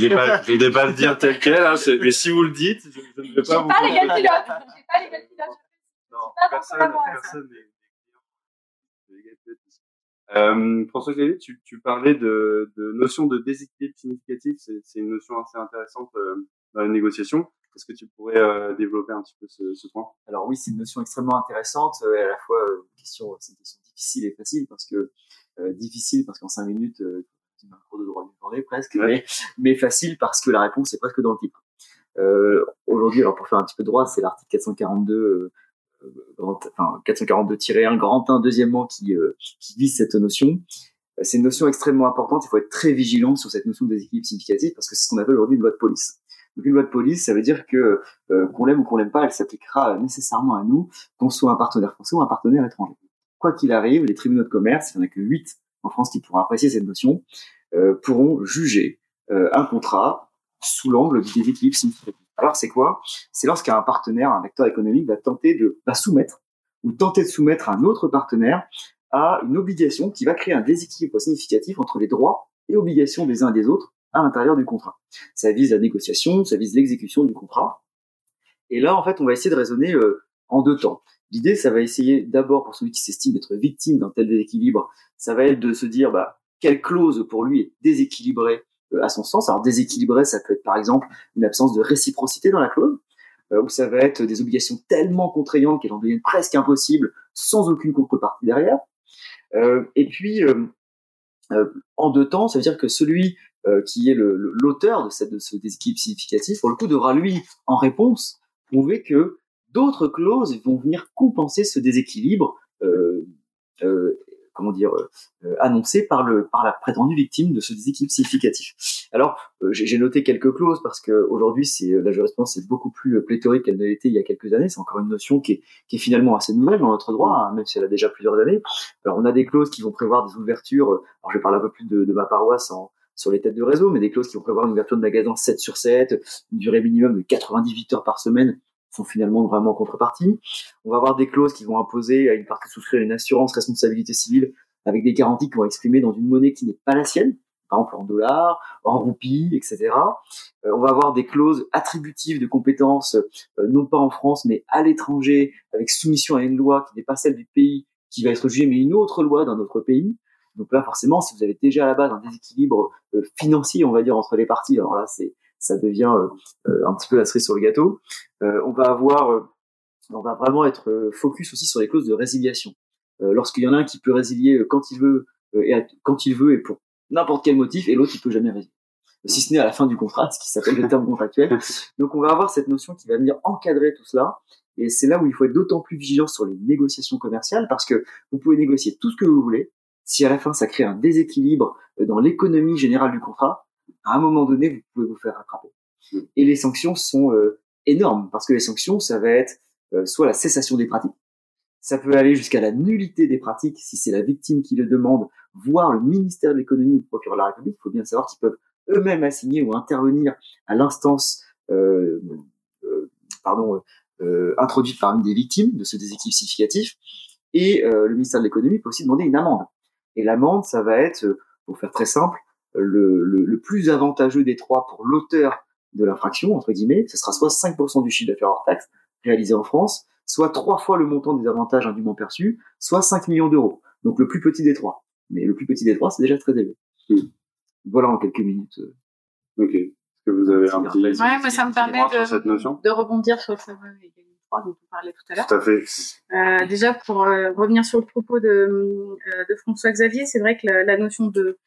vais pas, je vais pas le dire tel quel, hein, mais si vous le dites, je, je ne vais pas vous. Pas les pilotes. J'ai pas les gars pilotes. Non, personne, personne n'est euh, François Xavier, tu, tu parlais de, de notion de déséquilibre significatif. C'est une notion assez intéressante euh, dans les négociations. Est-ce que tu pourrais euh, développer un petit peu ce, ce point? Alors oui, c'est une notion extrêmement intéressante euh, et à la fois une question, c'est une question difficile et facile parce que euh, difficile parce qu'en cinq minutes, euh, tu un cours de droit d'une journée presque, mais, mais facile parce que la réponse est presque dans le titre. Euh, Aujourd'hui, alors pour faire un petit peu de droit, c'est l'article 442, euh, grand, enfin 442-1, grand 1, deuxièmement, qui, qui vise cette notion. C'est une notion extrêmement importante. Il faut être très vigilant sur cette notion de déséquilibre significatif parce que c'est ce qu'on appelle aujourd'hui une loi de police. Donc une loi de police, ça veut dire que qu'on l'aime ou qu'on l'aime pas, elle s'appliquera nécessairement à nous, qu'on soit un partenaire français ou un partenaire étranger quoi qu'il arrive, les tribunaux de commerce, il n'y en a que 8 en France qui pourront apprécier cette notion, euh, pourront juger euh, un contrat sous l'angle du déséquilibre significatif. Alors c'est quoi? C'est lorsqu'un partenaire, un acteur économique va tenter de va soumettre ou tenter de soumettre un autre partenaire à une obligation qui va créer un déséquilibre significatif entre les droits et obligations des uns et des autres à l'intérieur du contrat. Ça vise la négociation, ça vise l'exécution du contrat. Et là, en fait, on va essayer de raisonner euh, en deux temps. L'idée, ça va essayer d'abord pour celui qui s'estime être victime d'un tel déséquilibre, ça va être de se dire bah, quelle clause pour lui est déséquilibrée à son sens. Alors déséquilibré, ça peut être par exemple une absence de réciprocité dans la clause, euh, ou ça va être des obligations tellement contraignantes qu'elles en deviennent presque impossibles sans aucune contrepartie derrière. Euh, et puis en deux temps, ça veut dire que celui qui est l'auteur de, cette, de ce déséquilibre significatif, pour le coup, devra lui, en réponse, prouver que d'autres clauses vont venir compenser ce déséquilibre euh, euh, comment dire euh, annoncé par le par la prétendue victime de ce déséquilibre significatif. Alors euh, j'ai noté quelques clauses parce que aujourd'hui c'est la jurisprudence est beaucoup plus pléthorique qu'elle ne l'était il y a quelques années. C'est encore une notion qui est, qui est finalement assez nouvelle dans notre droit, hein, même si elle a déjà plusieurs années. Alors on a des clauses qui vont prévoir des ouvertures. Alors je vais parler un peu plus de, de ma paroisse en, sur les têtes de réseau, mais des clauses qui vont prévoir une ouverture de magasin 7 sur 7, une durée minimum de 98 heures par semaine sont finalement vraiment en contrepartie. On va avoir des clauses qui vont imposer à une partie souscrire une assurance responsabilité civile avec des garanties qui vont exprimer dans une monnaie qui n'est pas la sienne, par exemple en dollars, en roupies, etc. Euh, on va avoir des clauses attributives de compétences, euh, non pas en France, mais à l'étranger, avec soumission à une loi qui n'est pas celle du pays qui va être jugée, mais une autre loi d'un autre pays. Donc là, forcément, si vous avez déjà à la base un déséquilibre euh, financier, on va dire, entre les parties, alors là, c'est ça devient euh, euh, un petit peu la cerise sur le gâteau. Euh, on va avoir, on va vraiment être focus aussi sur les clauses de résiliation. Lorsqu'il y en a un qui peut résilier quand il veut et quand il veut et pour n'importe quel motif, et l'autre il peut jamais résilier si ce n'est à la fin du contrat, ce qui s'appelle le terme contractuel. Donc on va avoir cette notion qui va venir encadrer tout cela. Et c'est là où il faut être d'autant plus vigilant sur les négociations commerciales parce que vous pouvez négocier tout ce que vous voulez. Si à la fin ça crée un déséquilibre dans l'économie générale du contrat, à un moment donné, vous pouvez vous faire rattraper. Et les sanctions sont euh, énormes, parce que les sanctions, ça va être euh, soit la cessation des pratiques, ça peut aller jusqu'à la nullité des pratiques si c'est la victime qui le demande, voire le ministère de l'économie ou le procureur de la République. Il faut bien savoir qu'ils peuvent eux-mêmes assigner ou intervenir à l'instance euh, euh pardon, euh, introduite parmi des victimes de ce déséquilibre significatif. Et le ministère de l'économie peut aussi demander une amende. Et l'amende, ça va être, pour faire très simple, le, le, le, plus avantageux des trois pour l'auteur de l'infraction, entre guillemets, ce sera soit 5% du chiffre d'affaires hors taxe réalisé en France, soit trois fois le montant des avantages indûment perçus, soit 5 millions d'euros. Donc le plus petit des trois. Mais le plus petit des trois, c'est déjà très élevé. Hmm. Voilà en quelques minutes. Euh. Ok. Est-ce que vous avez un petit... Ouais, moi ça me permet de, de rebondir sur le fameux 3 dont on parlait tout à l'heure. Tout à fait. Euh, déjà, pour revenir sur le propos de, de François Xavier, c'est vrai que la, la notion de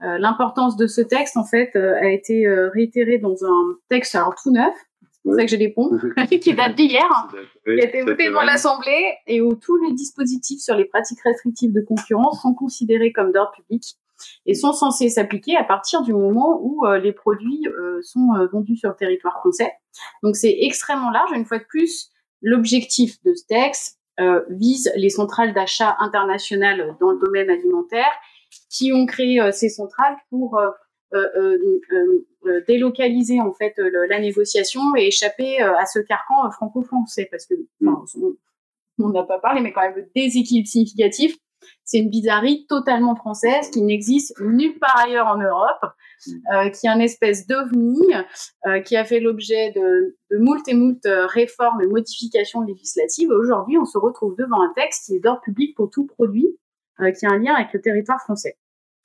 l'importance de ce texte, en fait, a été réitérée dans un texte alors tout neuf, c'est pour ça que j'ai des ponts, qui date d'hier, qui a été voté dans l'Assemblée et où tous les dispositifs sur les pratiques restrictives de concurrence sont considérés comme d'ordre public et sont censés s'appliquer à partir du moment où euh, les produits euh, sont euh, vendus sur le territoire français. Donc c'est extrêmement large. Une fois de plus, l'objectif de ce texte vise les centrales d'achat internationales dans le domaine alimentaire qui ont créé ces centrales pour délocaliser en fait la négociation et échapper à ce carcan franco-français. Parce que on n'a pas parlé mais quand même le déséquilibre significatif c'est une bizarrerie totalement française qui n'existe nulle part ailleurs en Europe, euh, qui est un espèce d'ovni, euh, qui a fait l'objet de, de moult et moult euh, réformes et modifications législatives. Aujourd'hui, on se retrouve devant un texte qui est d'ordre public pour tout produit qui a un lien avec le territoire français.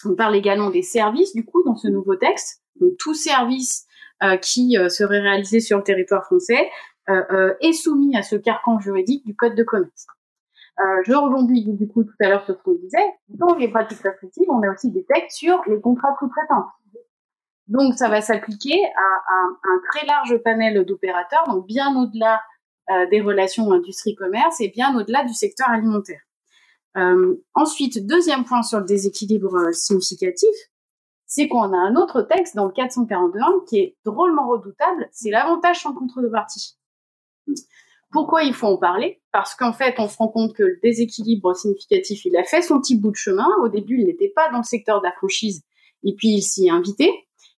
On parle également des services, du coup, dans ce nouveau texte. Donc, tout service qui serait réalisé sur le territoire français est soumis à ce carcan juridique du Code de commerce. Euh, je rebondis du coup tout à l'heure sur ce qu'on disait. Dans les pratiques restrictives, on a aussi des textes sur les contrats sous-traitants. Donc ça va s'appliquer à, un très large panel d'opérateurs, donc bien au-delà euh, des relations industrie-commerce et bien au-delà du secteur alimentaire. Euh, ensuite, deuxième point sur le déséquilibre significatif, c'est qu'on a un autre texte dans le 441 qui est drôlement redoutable, c'est l'avantage sans contrepartie. Pourquoi il faut en parler? Parce qu'en fait, on se rend compte que le déséquilibre significatif, il a fait son petit bout de chemin. Au début, il n'était pas dans le secteur de la franchise, et puis il s'y est invité.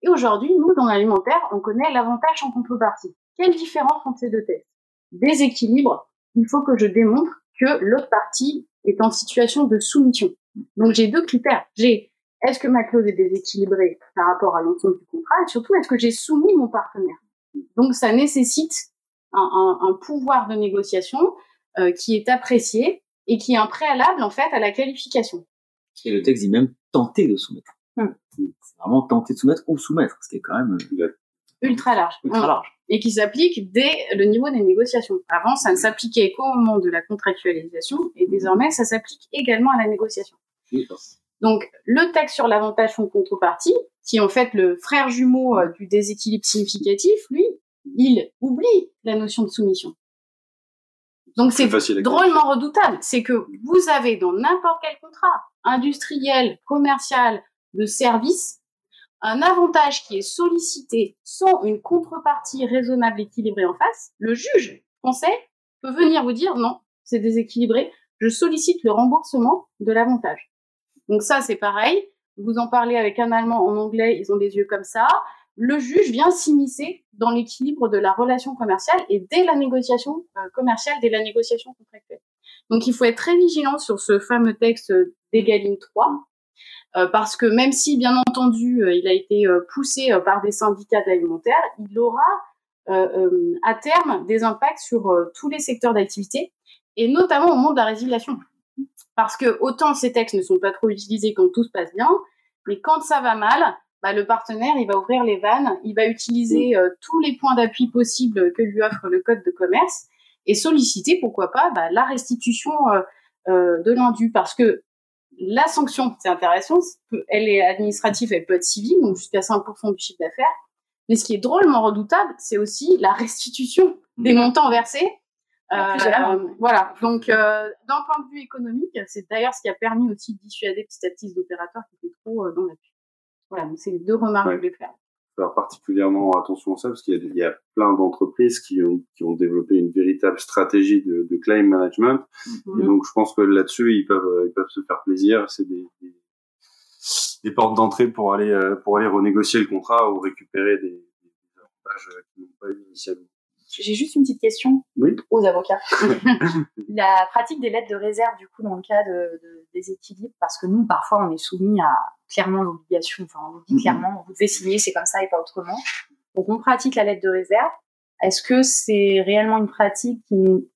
Et aujourd'hui, nous, dans l'alimentaire, on connaît l'avantage en contrepartie. Quelle différence entre ces deux tests? Déséquilibre, il faut que je démontre que l'autre partie est en situation de soumission. Donc j'ai deux critères. J'ai est-ce que ma clause est déséquilibrée par rapport à l'ensemble du contrat? Et surtout est-ce que j'ai soumis mon partenaire? Donc ça nécessite un, pouvoir de négociation euh, qui est apprécié et qui est un préalable en fait à la qualification. Et le texte dit même tenter de soumettre. Hmm. C'est vraiment tenter de soumettre ou soumettre, ce qui est quand même euh, ultra large. Ultra large. Et qui s'applique dès le niveau des négociations. Avant, ça ne s'appliquait qu'au moment de la contractualisation et désormais, ça s'applique également à la négociation. Donc, le texte sur l'avantage son contrepartie, qui est en fait le frère jumeau euh, du déséquilibre significatif, lui, il oublie la notion de soumission. Donc c'est drôlement redoutable. C'est que vous avez dans n'importe quel contrat, industriel, commercial, de service, un avantage qui est sollicité sans une contrepartie raisonnable équilibrée en face. Le juge français peut venir vous dire non, c'est déséquilibré, je sollicite le remboursement de l'avantage. Donc ça c'est pareil. Vous en parlez avec un Allemand en anglais, ils ont des yeux comme ça le juge vient s'immiscer dans l'équilibre de la relation commerciale et dès la négociation euh, commerciale, dès la négociation contractuelle. Donc il faut être très vigilant sur ce fameux texte d'Egaline 3, euh, parce que même si, bien entendu, euh, il a été poussé par des syndicats alimentaires, il aura à terme des impacts sur tous les secteurs d'activité, et notamment au monde de la résiliation. Parce que autant ces textes ne sont pas trop utilisés quand tout se passe bien, mais quand ça va mal, bah, le partenaire, il va ouvrir les vannes, il va utiliser euh, tous les points d'appui possibles que lui offre le code de commerce et solliciter, pourquoi pas, bah, la restitution euh, euh, de l'indu. Parce que la sanction, c'est intéressant, elle est administrative, elle peut être civile, donc jusqu'à 5% du chiffre d'affaires. Mais ce qui est drôlement redoutable, c'est aussi la restitution des mmh. montants versés. voilà. Donc, d'un point de vue économique, c'est d'ailleurs ce qui a permis aussi de dissuader petit à petit d'opérateurs qui étaient trop dans l'appui. Voilà, donc c'est les deux remarques que je voulais faire. Faire particulièrement attention à ça parce qu'il y, a plein d'entreprises qui ont, qui ont développé une véritable stratégie de, de claim management. Mm-hmm. Et donc, je pense que là-dessus, ils peuvent, ils peuvent se faire plaisir. C'est des, des, des, portes d'entrée pour aller, euh, pour aller renégocier le contrat ou récupérer des, des avantages qu'ils n'ont pas eu initialement. J'ai juste une petite question aux avocats. la pratique des lettres de réserve, du coup, dans le cas de, de déséquilibre, parce que nous, parfois, on est soumis à clairement l'obligation, enfin, on dit mm-hmm. clairement, vous devez signer, c'est comme ça et pas autrement. Donc, on pratique la lettre de réserve. Est-ce que c'est réellement une pratique qui nous,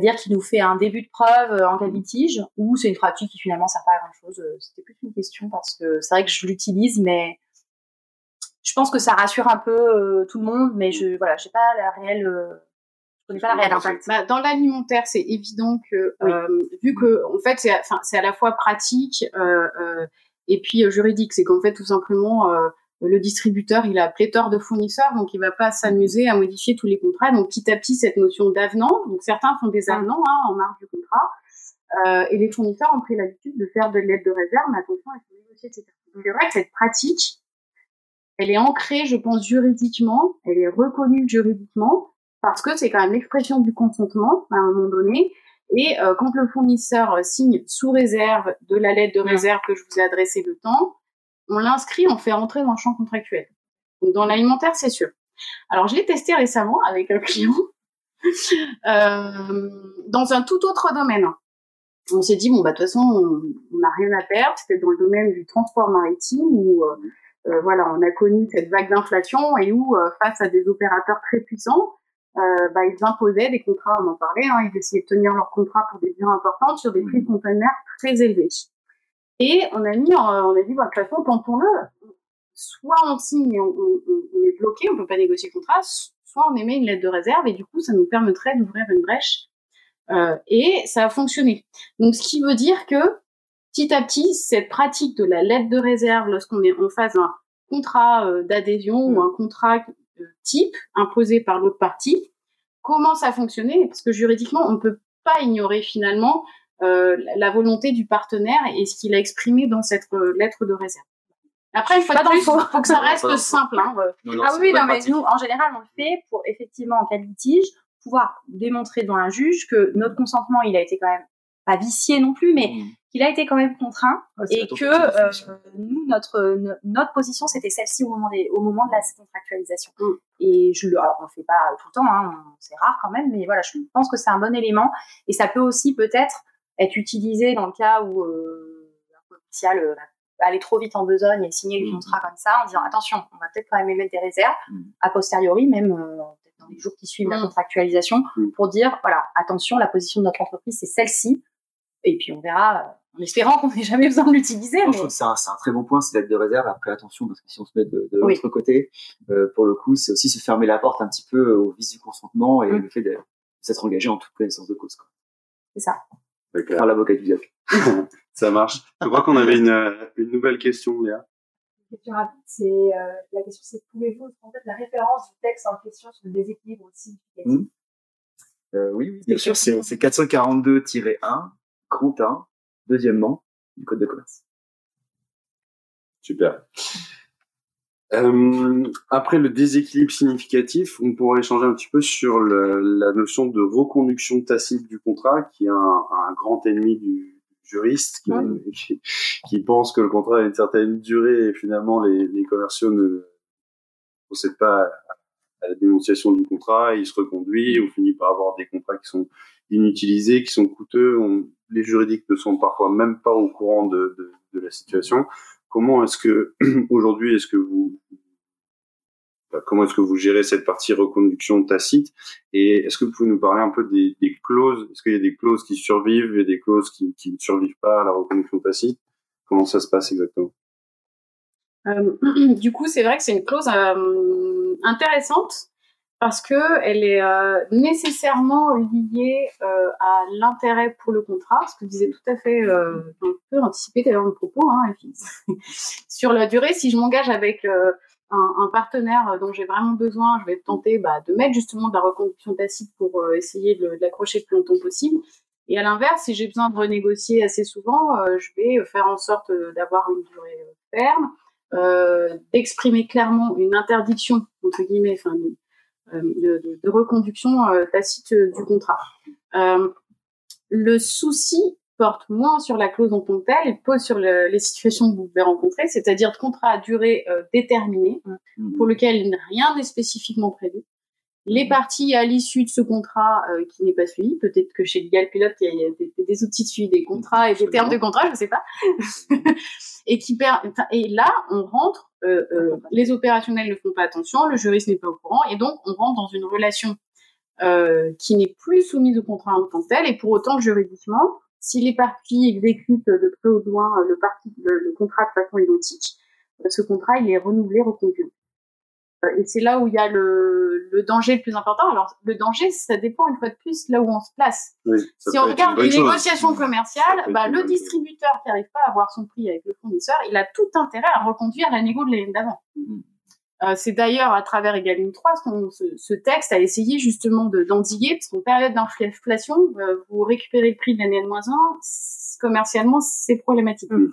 dire qui nous fait un début de preuve euh, en cas de litige, ou c'est une pratique qui finalement sert pas à grand chose euh, C'était plus une question parce que c'est vrai que je l'utilise, mais je pense que ça rassure un peu euh, tout le monde, mais je voilà, j'ai pas la réelle. Euh, connais pas la réelle impact. Bah, dans l'alimentaire, c'est évident que vu que en fait c'est enfin c'est à la fois pratique et puis juridique, c'est qu'en fait tout simplement le distributeur, il a pléthore de fournisseurs, donc il va pas s'amuser à modifier tous les contrats. Donc petit à petit, cette notion d'avenant, donc certains font des avenants hein, en marge du contrat, euh, et les fournisseurs ont pris l'habitude de faire de l'aide de réserve, mais attention, il faut négocier, etc. Donc c'est vrai que cette pratique, elle est ancrée, je pense, juridiquement, elle est reconnue juridiquement, parce que c'est quand même l'expression du consentement à un moment donné. Et euh, quand le fournisseur signe sous réserve de la lettre de réserve que je vous ai adressée de temps, on l'inscrit, on fait rentrer dans le champ contractuel. Donc dans l'alimentaire, c'est sûr. Alors je l'ai testé récemment avec un client euh, dans un tout autre domaine. On s'est dit bon bah de toute façon on n'a rien à perdre. C'était dans le domaine du transport maritime où euh, euh, voilà on a connu cette vague d'inflation et où face à des opérateurs très puissants, bah, ils imposaient des contrats, on en parlait, hein, ils essayaient de tenir leurs contrats pour des biens importants sur des prix de containers très élevés. Et on a mis, on a dit, bah, de toute façon, tentons-le. Soit on signe, on, on, est bloqué, on peut pas négocier le contrat, soit on émet une lettre de réserve et du coup, ça nous permettrait d'ouvrir une brèche. Euh, et ça a fonctionné. Donc, ce qui veut dire que petit à petit, cette pratique de la lettre de réserve, lorsqu'on est en phase d'un contrat euh, d'adhésion ou un contrat euh, type imposé par l'autre partie, commence à fonctionner parce que juridiquement, on ne peut pas ignorer finalement euh, la volonté du partenaire et ce qu'il a exprimé dans cette euh, lettre de réserve. Après, il faut, plus, faut que ça reste simple. Hein. ah oui, non, mais nous, en général, on le fait pour effectivement, en cas de litige, pouvoir démontrer devant un juge que notre consentement, il a été quand même pas vicié non plus, mais mmh. Qu'il a été quand même contraint et que euh, nous, notre notre position, c'était celle-ci au moment des, au moment de la contractualisation. Mmh. Et je, alors, on le fait pas tout le temps, hein, c'est rare quand même, mais voilà, je pense que c'est un bon élément et ça peut aussi peut-être être utilisé dans le cas où euh, un commercial euh, va aller trop vite en besogne et signer le mmh. contrat comme ça en disant attention, on va peut-être quand même émettre des réserves mmh. a posteriori, même euh, dans les jours qui suivent la mmh. contractualisation, pour dire voilà attention, la position de notre entreprise c'est celle-ci et puis on verra. En espérant qu'on n'ait jamais besoin de l'utiliser. Je trouve que c'est un, un, très bon point, c'est l'aide de réserve. Après, attention, parce que si on se met de, de l'autre côté, euh, pour le coup, c'est aussi se fermer la porte un petit peu au vice du consentement et le fait d'être engagé en toute connaissance de cause. C'est ça. Faire l'avocat du diable. Ça marche. Je crois qu'on avait une, euh, une nouvelle question, Léa. Une question rapide, c'est euh, la question, c'est pouvez-vous en fait la référence du texte en question sur le déséquilibre aussi mmh. euh, Oui, oui, bien sûr, c'est 442-1, grand 1, deuxièmement, du code de commerce. Super. Euh, après le déséquilibre significatif, on pourrait échanger un petit peu sur le, la notion de reconduction tacite du contrat, qui est un, un grand ennemi du juriste, qui, qui, pense que le contrat a une certaine durée et finalement les, les commerciaux ne procèdent pas à, la dénonciation du contrat, il se reconduit, on finit par avoir des contrats qui sont inutilisés, qui sont coûteux, on, les juridiques ne sont parfois même pas au courant de, de, de la situation. Comment est-ce que aujourd'hui est-ce que vous comment est-ce que vous gérez cette partie reconduction tacite? Et est-ce que vous pouvez nous parler un peu des, des clauses? Est-ce qu'il y a des clauses qui survivent et des clauses qui, qui ne survivent pas à la reconduction tacite? Comment ça se passe exactement? Euh, Du coup, c'est vrai que c'est une clause euh, intéressante parce que elle est euh, nécessairement liée euh, à l'intérêt pour le contrat, ce que disait tout à fait, euh, un peu anticipé d'ailleurs le propos, hein, sur la durée. Si je m'engage avec euh, un, partenaire dont j'ai vraiment besoin, je vais tenter bah, de mettre justement de la reconduction tacite pour essayer de, de l'accrocher le plus longtemps possible. Et à l'inverse, si j'ai besoin de renégocier assez souvent, je vais faire en sorte d'avoir une durée ferme, d'exprimer clairement une interdiction entre guillemets, enfin euh, de, de, reconduction euh, tacite euh, du contrat. le souci porte moins sur la clause en tant que telle, il pose sur le, les situations que vous pouvez rencontrer, c'est-à-dire de contrat à durée euh, déterminée, mmh. pour lequel rien n'est spécifiquement prévu, les parties à l'issue de ce contrat euh, qui n'est pas suivi, peut-être que chez Legal Pilote il y a des, des, outils de suivi des contrats et des termes de contrat, je ne sais pas, et qui et là on rentre, euh, euh, les opérationnels ne font pas attention, le juriste n'est pas au courant et donc on rentre dans une relation euh, qui n'est plus soumise au contrat en tant que tel et pour autant juridiquement, si les parties exécutent de près ou de le contrat de façon identique, ce contrat il est renouvelé, reconduit. Et c'est là où il y a le, le, danger le plus important. Alors, le danger, ça dépend une fois de plus là où on se place. si on regarde les négociations commerciales, bah, le distributeur qui n'arrive pas à avoir son prix avec le fournisseur, il a tout intérêt à reconduire la négo de l'année d'avant. Mm. Euh, c'est d'ailleurs à travers Egalim 3 ce, ce, texte a essayé justement de d'endiguer, parce qu'en période d'inflation, euh, vous récupérez le prix de l'année de moins 1, commercialement, c'est problématique. Mm.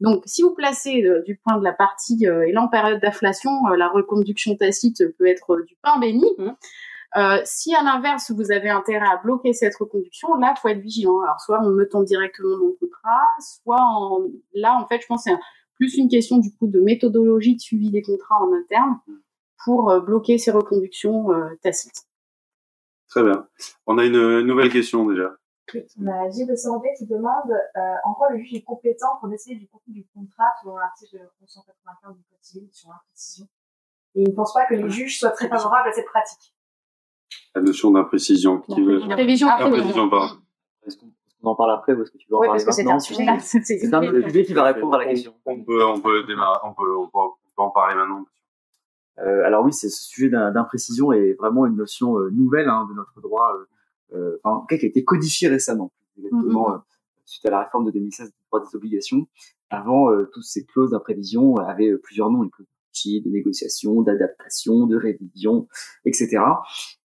Donc, si vous placez euh, du point de la partie, et là en période d'inflation, la reconduction tacite peut être du pain béni. Mm. si à l'inverse vous avez intérêt à bloquer cette reconduction, là faut être vigilant. Alors soit on me tombe directement dans le contrat, soit en... là en fait je pense c'est plus une question du coup de méthodologie de suivi des contrats en interne pour euh, bloquer ces reconductions euh, tacites. Très bien. On a une nouvelle question déjà. On a Gilles de Santé qui demande euh, en quoi le juge est compétent pour décider du contenu du contrat selon l'article 195 du Code civil sur l'imprécision. Et il ne pense pas que les juges soient très favorables à cette pratique. La notion d'imprécision. Qui veut... Révision. Imprécision, pardon on en parle après ou est-ce que tu veux en oui, parler parce que c'est un sujet. C'est un le qui va répondre à la question. On peut, on peut démarrer, on peut, on peut, en parler maintenant. Euh, alors oui, c'est ce sujet d'imprécision est vraiment une notion euh, nouvelle hein, de notre droit, euh, euh enfin, qui a été codifié récemment, exactement mm-hmm. suite à la réforme de 2016 du droit des obligations. Avant, toutes ces clauses d'imprévision avaient plusieurs noms, les clauses de négociation, d'adaptation, de révision, etc.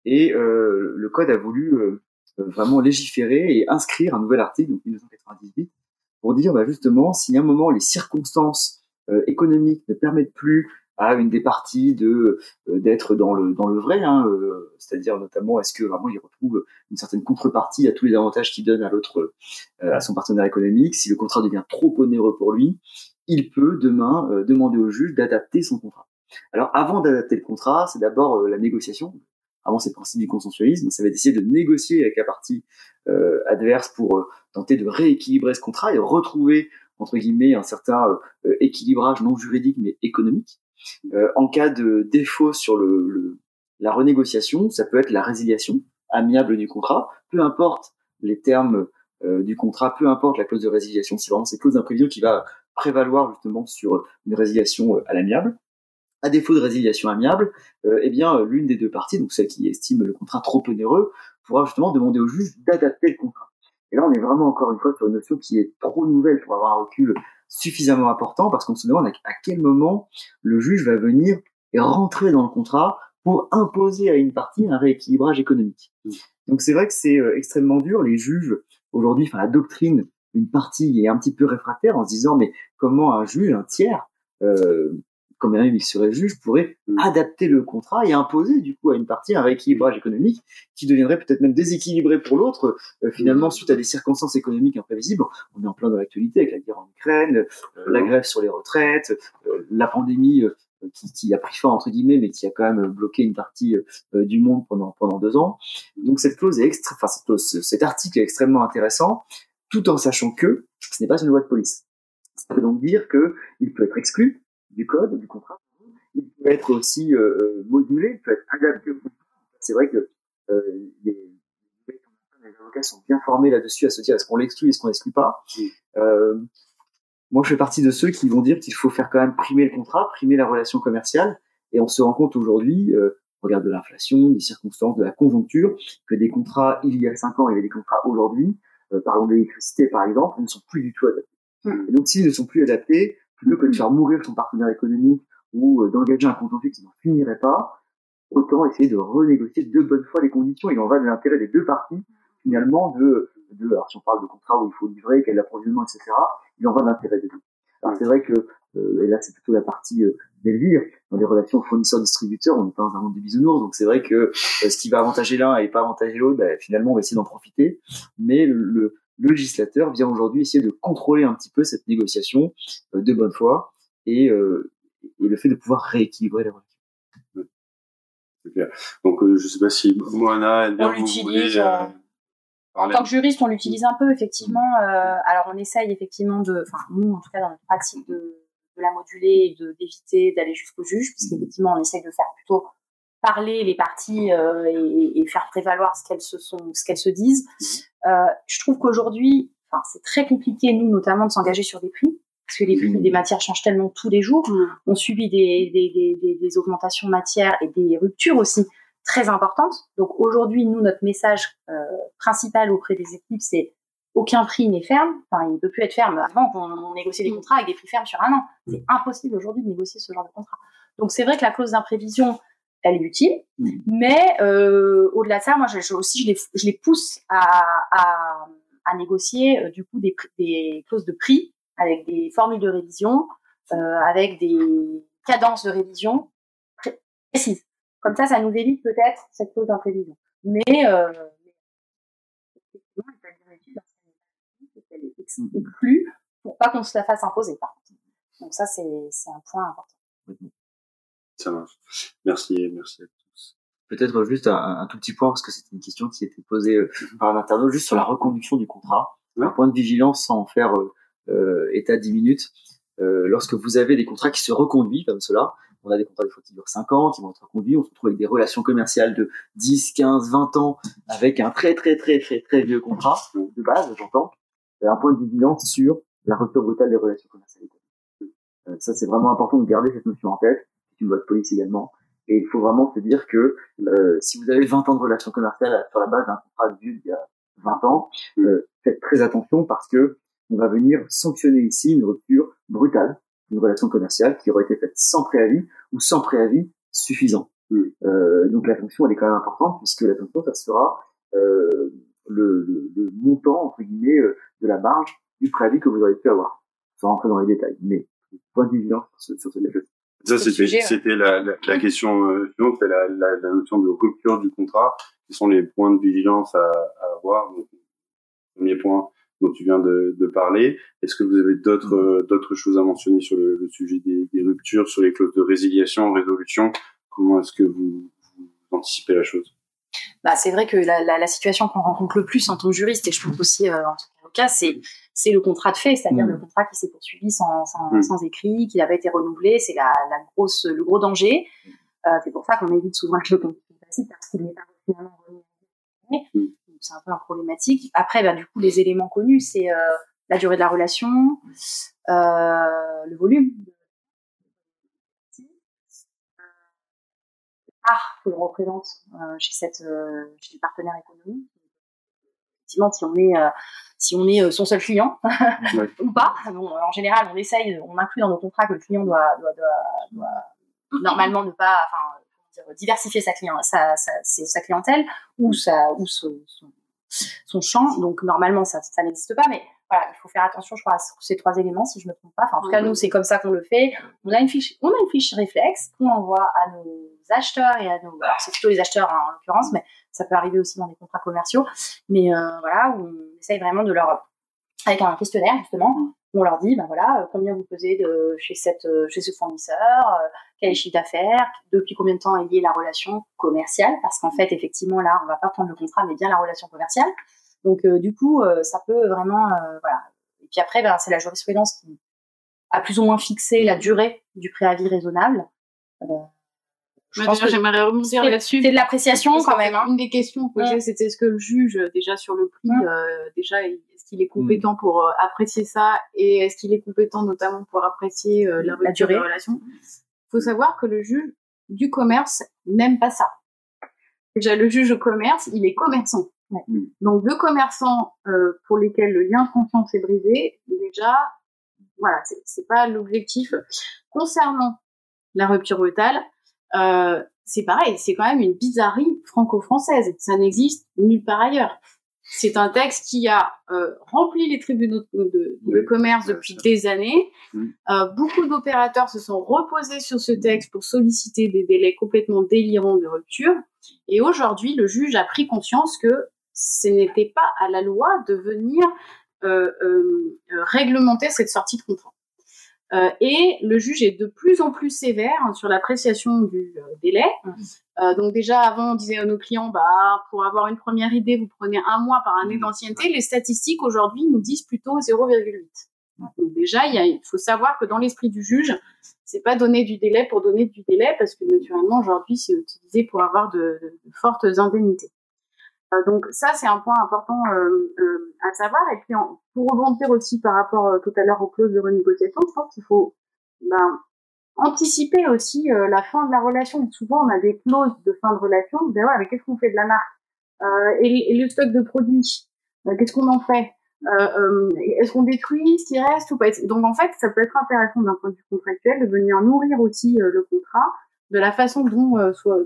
Et le code a voulu vraiment légiférer et inscrire un nouvel article, donc 1998, pour dire bah, justement si à un moment les circonstances euh, économiques ne permettent plus à une des parties de euh, d'être dans le dans le vrai, hein, euh, c'est-à-dire notamment est-ce que vraiment il retrouve une certaine contrepartie à tous les avantages qu'il donne à l'autre à son partenaire économique. Si le contrat devient trop onéreux pour lui, il peut demain demander au juge d'adapter son contrat. Alors avant d'adapter le contrat, c'est d'abord la négociation, avant c'est le principe du consensualisme, ça va être d'essayer de négocier avec la partie euh, adverse pour euh, tenter de rééquilibrer ce contrat et retrouver entre guillemets un certain euh, équilibrage non juridique mais économique. En cas de défaut sur la renégociation, ça peut être la résiliation amiable du contrat, peu importe les termes du contrat, peu importe la clause de résiliation, c'est vraiment cette clause d'imprévision qui va prévaloir justement sur une résiliation à l'amiable à défaut de résiliation amiable, euh, eh bien l'une des deux parties, donc celle qui estime le contrat trop onéreux, pourra justement demander au juge d'adapter le contrat. Et là, on est vraiment encore une fois sur une notion qui est trop nouvelle pour avoir un recul suffisamment important, parce qu'on se demande à quel moment le juge va venir et rentrer dans le contrat pour imposer à une partie un rééquilibrage économique. Mmh. Donc c'est vrai que c'est euh, extrêmement dur. Les juges aujourd'hui, enfin la doctrine, une partie est un petit peu réfractaire en se disant mais comment un juge, un tiers, euh, comme même il serait juge, pourrait mm. adapter le contrat et imposer du coup à une partie un rééquilibrage économique qui deviendrait peut-être même déséquilibré pour l'autre, euh, finalement mm. suite à des circonstances économiques imprévisibles. On est en plein dans l'actualité avec la guerre en Ukraine, euh, la grève sur les retraites, euh, la pandémie qui, qui, a pris fin entre guillemets, mais qui a quand même bloqué une partie du monde pendant pendant deux ans. Donc cette clause est extra, enfin cette cet article est extrêmement intéressant, tout en sachant que ce n'est pas une loi de police. Ça veut donc dire que il peut être exclu du code, du contrat. Il peut être aussi euh, modulé, il peut être adapté au contrat. C'est vrai que euh, les, les, avocats sont bien formés là-dessus à se dire est-ce qu'on l'exclut, est-ce qu'on l'exclut pas? Euh, moi, je fais partie de ceux qui vont dire qu'il faut faire quand même primer le contrat, primer la relation commerciale. Et on se rend compte aujourd'hui, euh, regarde de l'inflation, des circonstances, de la conjoncture, que des contrats il y a cinq ans et des contrats aujourd'hui, euh, parlons de l'électricité par exemple, ne sont plus du tout adaptés. Mmh. Et donc s'ils ne sont plus adaptés, plutôt que de faire mourir son partenaire économique ou euh, d'engager un contentieux qui n'en finirait pas, autant essayer de renégocier de bonne foi les conditions. Il en va de l'intérêt des deux parties, finalement, de, de alors si on parle de contrat où il faut livrer, quel approvisionnement, etc., il en va de l'intérêt des deux. Alors c'est vrai que, euh, et là c'est plutôt la partie euh, d'Elvire, dans les relations fournisseurs-distributeurs, on n'est pas dans un monde de bisounours, donc c'est vrai que euh, ce qui va avantager l'un et pas avantager l'autre, ben, finalement on va essayer d'en profiter, mais le législateur vient aujourd'hui essayer de contrôler un petit peu cette négociation euh, de bonne foi et, euh, et, le fait de pouvoir rééquilibrer les relations. Donc, euh, je ne sais pas si Moana, on l'utilise. en tant que juriste, on l'utilise un peu, effectivement. alors, on essaye effectivement de, enfin, nous, en tout cas, dans notre pratique, de, de la moduler et d'éviter d'aller jusqu'au juge, puisqu'effectivement, on essaye de faire plutôt parler les parties euh, et, et, faire prévaloir ce qu'elles se sont, ce qu'elles se disent. Euh, je trouve qu'aujourd'hui, enfin, c'est très compliqué nous notamment de s'engager sur des prix parce que les prix des matières changent tellement tous les jours. On subit des, des, des, des, augmentations matières et des ruptures aussi très importantes. Donc aujourd'hui, nous, notre message euh, principal auprès des équipes, c'est aucun prix n'est ferme. Enfin, il ne peut plus être ferme. Avant, on, négociait des contrats avec des prix fermes sur un an. C'est impossible aujourd'hui de négocier ce genre de contrat. Donc c'est vrai que la clause d'imprévision, elle est utile, mais euh, au-delà de ça, moi, je, aussi, je les, je les pousse à, à, à négocier euh, du coup des, des clauses de prix avec des formules de révision, euh, avec des cadences de révision précises. Comme ça, ça nous évite peut-être cette clause d'imprévision. Mais euh, qu'elle est exclue pour pas qu'on se la fasse imposer. Par contre. Donc ça, c'est un point important. Ça marche. Merci, merci à tous. Peut-être juste un, tout petit point, parce que c'était une question qui était posée euh, par un internaute, juste sur la reconduction du contrat. Un point de vigilance sans en faire euh, euh, état 10 minutes. Euh, lorsque vous avez des contrats qui se reconduisent comme cela, on a des contrats des fois qui durent 5 ans, qui vont être reconduits, on se retrouve avec des relations commerciales de 10, 15, 20 ans, avec un très très très très très vieux contrat de base, j'entends, un point de vigilance sur la rupture brutale des relations commerciales. Euh, ça, c'est vraiment important de garder cette notion en tête. Une de police également. Et il faut vraiment se dire que euh, si vous avez 20 ans de relations commerciales sur la base d'un contrat vieux il y a 20 ans, euh, faites très attention parce que on va venir sanctionner ici une rupture brutale d'une relation commerciale qui aurait été faite sans préavis ou sans préavis suffisant. Euh, donc la sanction elle est quand même importante puisque la sanction ça sera euh, le, le, le, montant entre guillemets euh, de la marge du préavis que vous aurez pu avoir, sans rentrer dans les détails. Mais point de vigilance sur, sur cette Ça, c'était, c'était la, la, la, question euh, suivante, c'est la, la, la, notion de rupture du contrat. Quels sont les points de vigilance à, à avoir? Donc, Premier point dont tu viens de, de parler. Est-ce que vous avez d'autres euh, d'autres choses à mentionner sur le, le sujet des, des, ruptures, sur les clauses de résiliation, résolution? Comment est-ce que vous, vous anticipez la chose? Bah, c'est vrai que la, la, la situation qu'on rencontre le plus en tant que juriste, et je trouve aussi euh, en tant qu'avocat, c'est c'est le contrat de fait, c'est-à-dire mmh. le contrat qui s'est poursuivi sans, sans, mmh. sans écrit, qui n'a pas été renouvelé, c'est la, la grosse le gros danger. Euh, c'est pour ça qu'on évite souvent le contrat parce qu'il n'est pas finalement renouvelé. Mmh. C'est un peu un problématique. Après, bah, du coup, les éléments connus, c'est euh, la durée de la relation, euh, le volume que l'on représente chez cette chez les partenaires économiques. Effectivement, si on est euh, si on est son seul client ou pas, bon, en général, on essaye, on inclut dans nos contrats que le client doit, doit, doit, doit normalement ne pas, enfin, dire, diversifier sa, client, sa, sa, sa, clientèle ou sa ou son, son, son champ. Donc normalement, ça, ça n'existe pas, mais voilà, il faut faire attention, je crois, à ces trois éléments, si je me trompe pas. Enfin, en tout cas, nous, c'est comme ça qu'on le fait. On a une fiche, on a une fiche réflexe qu'on envoie à nos acheteurs et à nos, alors c'est plutôt les acheteurs hein, en l'occurrence, mais ça peut arriver aussi dans des contrats commerciaux. Mais euh, voilà, on essaye vraiment de leur, avec un questionnaire justement, on leur dit, ben voilà, euh, combien vous pesez de chez cette, euh, chez ce fournisseur, euh, quel est le chiffre d'affaires, depuis combien de temps est liée la relation commerciale, parce qu'en fait, effectivement, là, on va pas prendre le contrat, mais bien la relation commerciale. Donc, euh, du coup, euh, ça peut vraiment, euh, voilà. Et puis après, ben, c'est la jurisprudence qui a plus ou moins fixé la durée du préavis raisonnable. Je pense que j'aimerais remonter là-dessus. C'est de l'appréciation quand même. Hein. Une des questions que j'ai, c'était est-ce que le juge, déjà sur le prix, euh, déjà, est-ce qu'il est compétent pour euh, apprécier ça et est-ce qu'il est compétent notamment pour apprécier euh, la, la durée de la relation? Il faut savoir que le juge du commerce n'aime pas ça. Déjà, le juge au commerce, il est commerçant. Donc deux commerçants euh, pour lesquels le lien de confiance est brisé, déjà, voilà, c'est pas l'objectif. Concernant la rupture brutale, euh, c'est pareil, c'est quand même une bizarrerie franco-française. Ça n'existe nulle part ailleurs. C'est un texte qui a euh, rempli les tribunaux de, de, commerce depuis des années. Euh, beaucoup d'opérateurs se sont reposés sur ce texte pour solliciter des délais complètement délirants de rupture. Et aujourd'hui, le juge a pris conscience que ce n'était pas à la loi de venir euh, euh, réglementer cette sortie de contrat. Euh, et le juge est de plus en plus sévère hein, sur l'appréciation du euh, délai. Euh, donc déjà avant on disait à nos clients bah pour avoir une première idée vous prenez un mois par année d'ancienneté. Les statistiques aujourd'hui nous disent plutôt 0,8. Donc déjà il, faut savoir que dans l'esprit du juge c'est pas donner du délai pour donner du délai parce que naturellement aujourd'hui c'est utilisé pour avoir de fortes indemnités. Donc ça, c'est un point important à savoir. Et puis, pour rebondir aussi par rapport tout à l'heure aux clauses de renégociation, je pense qu'il faut ben, anticiper aussi la fin de la relation. Souvent, on a des clauses de fin de relation. On dit, ouais, qu'est-ce qu'on fait de la marque? Et, et, le stock de produits, qu'est-ce qu'on en fait? Euh, euh, est-ce qu'on détruit? Ce qui reste ou pas? Donc en fait, ça peut être intéressant d'un point de vue contractuel de venir nourrir aussi euh, le contrat de la façon dont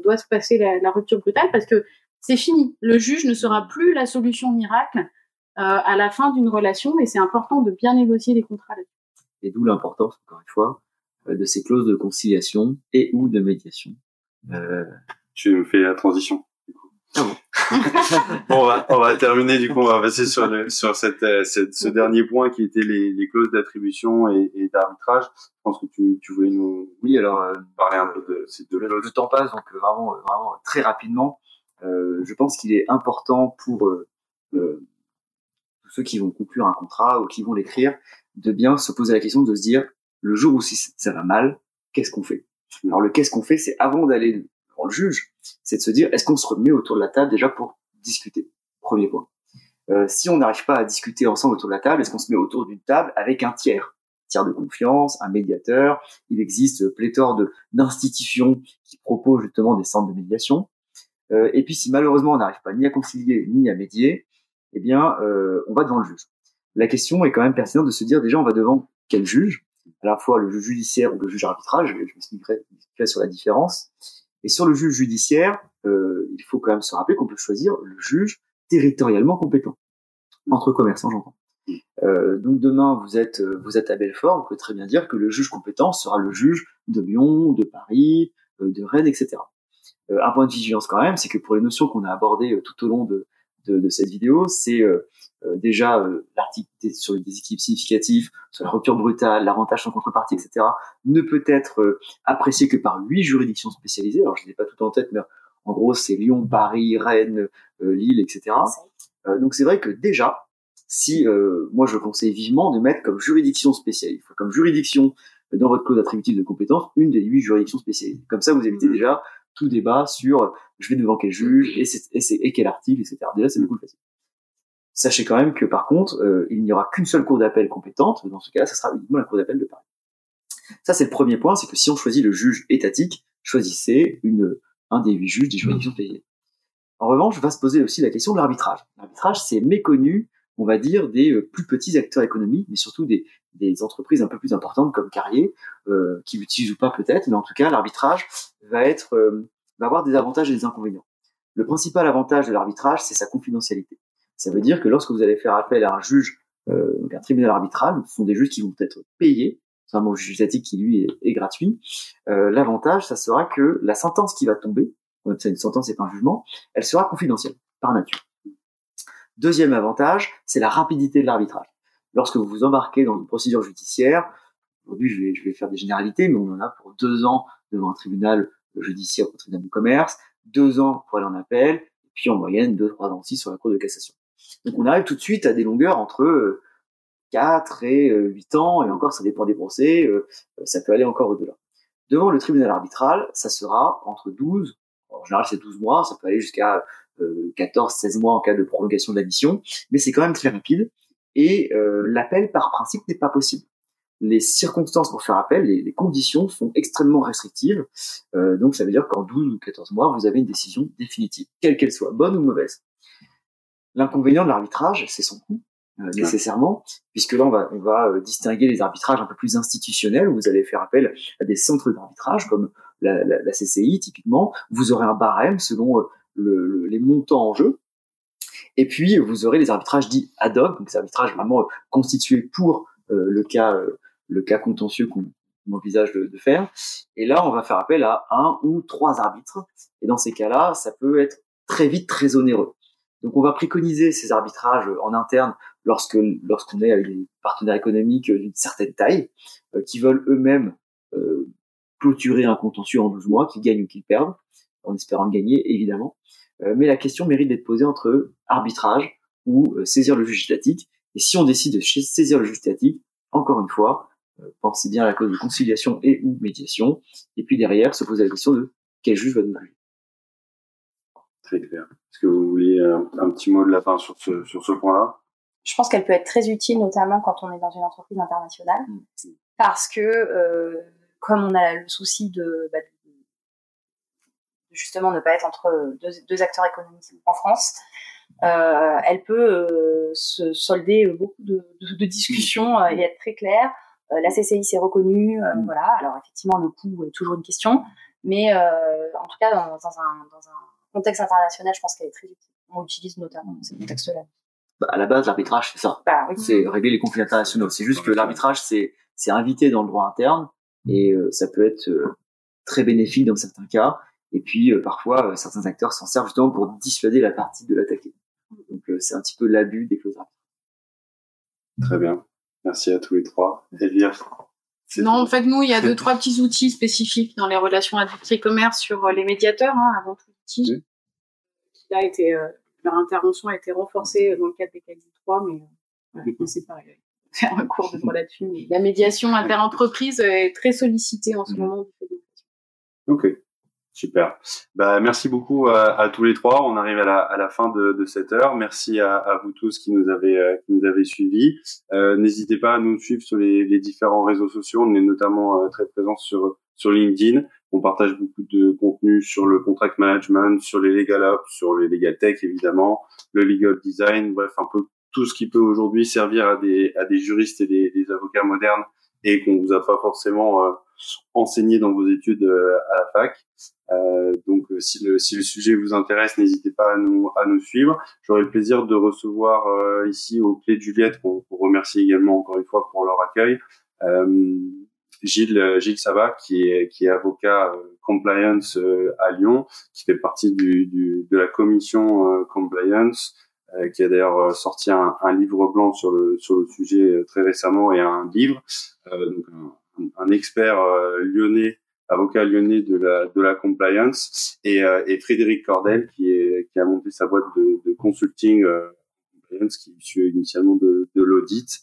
doit se passer la, rupture brutale, parce que c'est fini. Le juge ne sera plus la solution miracle à la fin d'une relation, et c'est important de bien négocier les contrats. Et d'où l'importance, encore une fois, de ces clauses de conciliation et ou de médiation. Euh... Tu me fais la transition. Ah bon, on va, on va terminer du coup, on va passer sur, le, sur cette, euh, cette, ce dernier point qui était les, les clauses d'attribution et, et d'arbitrage. Je pense que tu, tu voulais nous, oui, alors euh, parler un peu de ces deux. Le, le temps passe, donc euh, vraiment, vraiment très rapidement. Euh, je pense qu'il est important pour euh, tous ceux qui vont conclure un contrat ou qui vont l'écrire de bien se poser la question de se dire le jour où ça va mal, qu'est-ce qu'on fait? Alors le qu'est-ce qu'on fait, c'est avant d'aller le juge, c'est de se dire est-ce qu'on se remet autour de la table déjà pour discuter? Premier point. Euh, si on n'arrive pas à discuter ensemble autour de la table, est-ce qu'on se met autour d'une table avec un tiers? Tiers de confiance, un médiateur. Il existe pléthore d'institutions qui proposent justement des centres de médiation. Euh, et puis si malheureusement on n'arrive pas ni à concilier ni à médier, eh bien euh, on va devant le juge. La question est quand même pertinente de se dire déjà on va devant quel juge? À la fois le juge judiciaire ou le juge arbitrage. Je m'expliquerai sur la différence. Et sur le juge judiciaire, euh, il faut quand même se rappeler qu'on peut choisir le juge territorialement compétent entre commerçants, j'entends. Euh, donc demain, vous êtes vous êtes à Belfort, vous pouvez très bien dire que le juge compétent sera le juge de Lyon, de Paris, euh, de Rennes, etc. Euh, un point de vigilance quand même, c'est que pour les notions qu'on a abordées euh, tout au long de, de, de cette vidéo, c'est euh, déjà l'article sur les déséquilibres significatifs, sur la rupture brutale, l'avantage sans contrepartie, etc., ne peut être apprécié que par huit juridictions spécialisées. Alors je n'ai pas tout en tête, mais en gros, c'est Lyon, Paris, Rennes, Lille, etc. Donc c'est vrai que déjà, si euh, moi je conseille vivement de mettre comme juridiction spécialisée, comme juridiction dans votre clause attributive de compétence, une des huit juridictions spécialisées. Comme ça, vous évitez mmh. déjà tout débat sur je vais devant quel juge et, et, et quel article, etc. Déjà, c'est beaucoup plus facile. Sachez quand même que par contre, il n'y aura qu'une seule cour d'appel compétente. Dans ce cas-là, ça sera uniquement la cour d'appel de Paris. Ça, c'est le premier point, c'est que si on choisit le juge étatique, choisissez une un des huit juges des juridictions mmh. payées. En revanche, va se poser aussi la question de l'arbitrage. L'arbitrage, c'est méconnu, on va dire, des euh, plus petits acteurs économiques, mais surtout des, entreprises un peu plus importantes comme Carrier, euh, qui l'utilisent ou pas peut-être, mais en tout cas, l'arbitrage va être, euh, va avoir des avantages et des inconvénients. Le principal avantage de l'arbitrage, c'est sa confidentialité. Ça veut dire que lorsque vous allez faire appel à un juge, euh, donc un tribunal arbitral, ce sont des juges qui vont être payés un juge étatique qui lui est, gratuit. L'avantage, ça sera que la sentence qui va tomber, c'est une sentence et pas un jugement, elle sera confidentielle par nature. Deuxième avantage, c'est la rapidité de l'arbitrage. Lorsque vous vous embarquez dans une procédure judiciaire, aujourd'hui je vais, je vais faire des généralités, mais on en a pour deux ans devant un tribunal judiciaire ou un tribunal de commerce, deux ans pour aller en appel, et puis en moyenne deux, trois ans aussi sur la cour de cassation. Donc on arrive tout de suite à des longueurs entre euh, 4 et 8 euh, ans, et encore ça dépend des procès, euh, ça peut aller encore au-delà. Devant le tribunal arbitral, ça sera entre 12, en général c'est 12 mois, ça peut aller jusqu'à 14, 16 mois en cas de prolongation de la mission, mais c'est quand même très rapide, et l'appel par principe n'est pas possible. Les circonstances pour faire appel, les, les conditions sont extrêmement restrictives, donc ça veut dire qu'en 12 ou 14 mois, vous avez une décision définitive, quelle qu'elle soit, bonne ou mauvaise. L'inconvénient de l'arbitrage, c'est son coût. Euh, nécessairement, puisque là on va, on va euh, distinguer les arbitrages un peu plus institutionnels, où vous allez faire appel à des centres d'arbitrage comme la, la, la, CCI typiquement, vous aurez un barème selon euh, le, les montants en jeu, et puis vous aurez les arbitrages dits ad hoc, donc des arbitrages vraiment constitués pour le cas le cas contentieux qu'on envisage de, de, faire. Et là, on va faire appel à un ou trois arbitres. Et dans ces cas-là, ça peut être très vite très onéreux. Donc, on va préconiser ces arbitrages en interne lorsque lorsqu'on est avec des partenaires économiques d'une certaine taille euh, qui veulent eux-mêmes euh, clôturer un contentieux en 12 mois, qu'ils gagnent ou qu'ils perdent, en espérant gagner évidemment. Euh, mais la question mérite d'être posée entre arbitrage ou saisir le juge statique. Et si on décide de saisir le juge statique, encore une fois, pensez bien à la cause de conciliation et ou médiation. Et puis derrière, se poser la question de quel juge va nous juger. Très clair. Est-ce que vous voulez un petit mot de la fin sur ce, sur ce point-là? Je pense qu'elle peut être très utile, notamment quand on est dans une entreprise internationale, mm. parce que comme on a le souci de, bah, justement ne pas être entre deux, acteurs économiques en France, euh, elle peut euh, se solder beaucoup de, discussions euh, et être très claire. la CCI s'est reconnue, mm. voilà. Alors effectivement, le coût est toujours une question, mais en tout cas dans, un, contexte international, je pense qu'elle est très utile. On l'utilise notamment dans ce contexte-là. Bah, à la base, l'arbitrage, c'est ça. Bah c'est régler les conflits internationaux. C'est juste que l'arbitrage, c'est c'est invité dans le droit interne et ça peut être très bénéfique dans certains cas et puis euh, parfois, euh, certains acteurs s'en servent justement pour dissuader la partie de l'attaquer. Donc euh, c'est un petit peu l'abus des clauses Très bien. Merci à tous les trois. Non, en fait, nous, il y a deux, trois petits outils spécifiques dans les relations industrie-commerce sur les médiateurs, hein, avant tout l'outil. Qui a été, leur intervention a été renforcée dans le cadre des CACI 3, mais voilà, c'est pareil. Faire un cours de droit là-dessus. La médiation interentreprise est très sollicitée en ce moment. Ok. Super. Bah, merci beaucoup à, à, tous les trois. On arrive à la, à la fin de, de, cette heure. Merci à, à, vous tous qui nous avez, euh, qui nous avez suivis. Euh, N'hésitez pas à nous suivre sur les, les, différents réseaux sociaux. On est notamment euh, très présents sur, sur LinkedIn. On partage beaucoup de contenu sur le contract management, sur les legal ops, sur les legal tech évidemment, le legal design, bref, un peu tout ce qui peut aujourd'hui servir à des, à des juristes et des, des avocats modernes et qu'on vous a pas forcément euh, enseigné dans vos études euh, à la fac. Euh, donc si le, si le sujet vous intéresse, n'hésitez pas à nous, à nous suivre. J'aurai le plaisir de recevoir ici au Clé de Juliette, pour, pour remercier également encore une fois pour leur accueil, Gilles, Gilles Sabat, qui est, qui est avocat compliance à Lyon, qui fait partie du, du de la commission compliance, qui a d'ailleurs sorti un, un, livre blanc sur le sur le sujet très récemment et un livre euh, donc un, expert euh, lyonnais, avocat lyonnais de la de la compliance, et, euh, et Frédéric Cordel qui est qui a monté sa boîte de, de consulting compliance qui est initialement de, de l'audit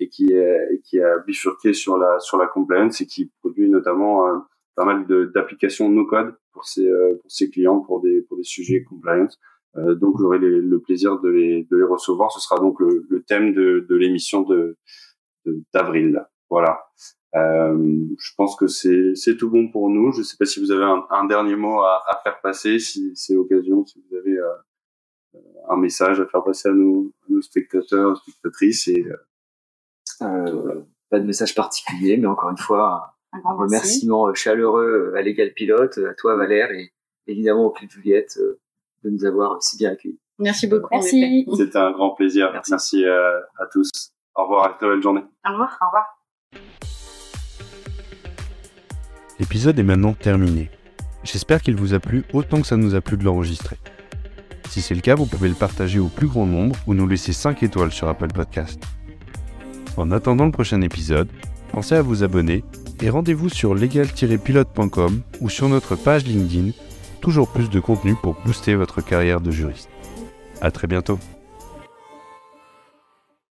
et qui est qui a bifurqué sur la sur la compliance et qui produit notamment pas mal d'applications no code pour ses pour ses clients pour des pour des sujets compliance. Euh, donc j'aurai le plaisir de les de les recevoir. Ce sera donc le, le thème de de l'émission de d'avril. Voilà. Euh, je pense que c'est tout bon pour nous. Je ne sais pas si vous avez un, un dernier mot à, à, faire passer, si c'est l'occasion, si vous avez euh, un message à faire passer à nos, nos spectateurs, spectatrices. Et, euh, euh, pas de message particulier, mais encore une fois, un, un remerciement chaleureux à l'égal pilote, à toi Valère et évidemment au Club Juliette de nous avoir si bien accueillis. Merci beaucoup. Merci. C'était un grand plaisir. Merci, Merci à, à tous. Au revoir, à très belle journée. Au revoir. Au revoir. L'épisode est maintenant terminé. J'espère qu'il vous a plu autant que ça nous a plu de l'enregistrer. Si c'est le cas, vous pouvez le partager au plus grand nombre ou nous laisser 5 étoiles sur Apple Podcast. En attendant le prochain épisode, pensez à vous abonner et rendez-vous sur legal-pilote.com ou sur notre page LinkedIn, toujours plus de contenu pour booster votre carrière de juriste. À très bientôt.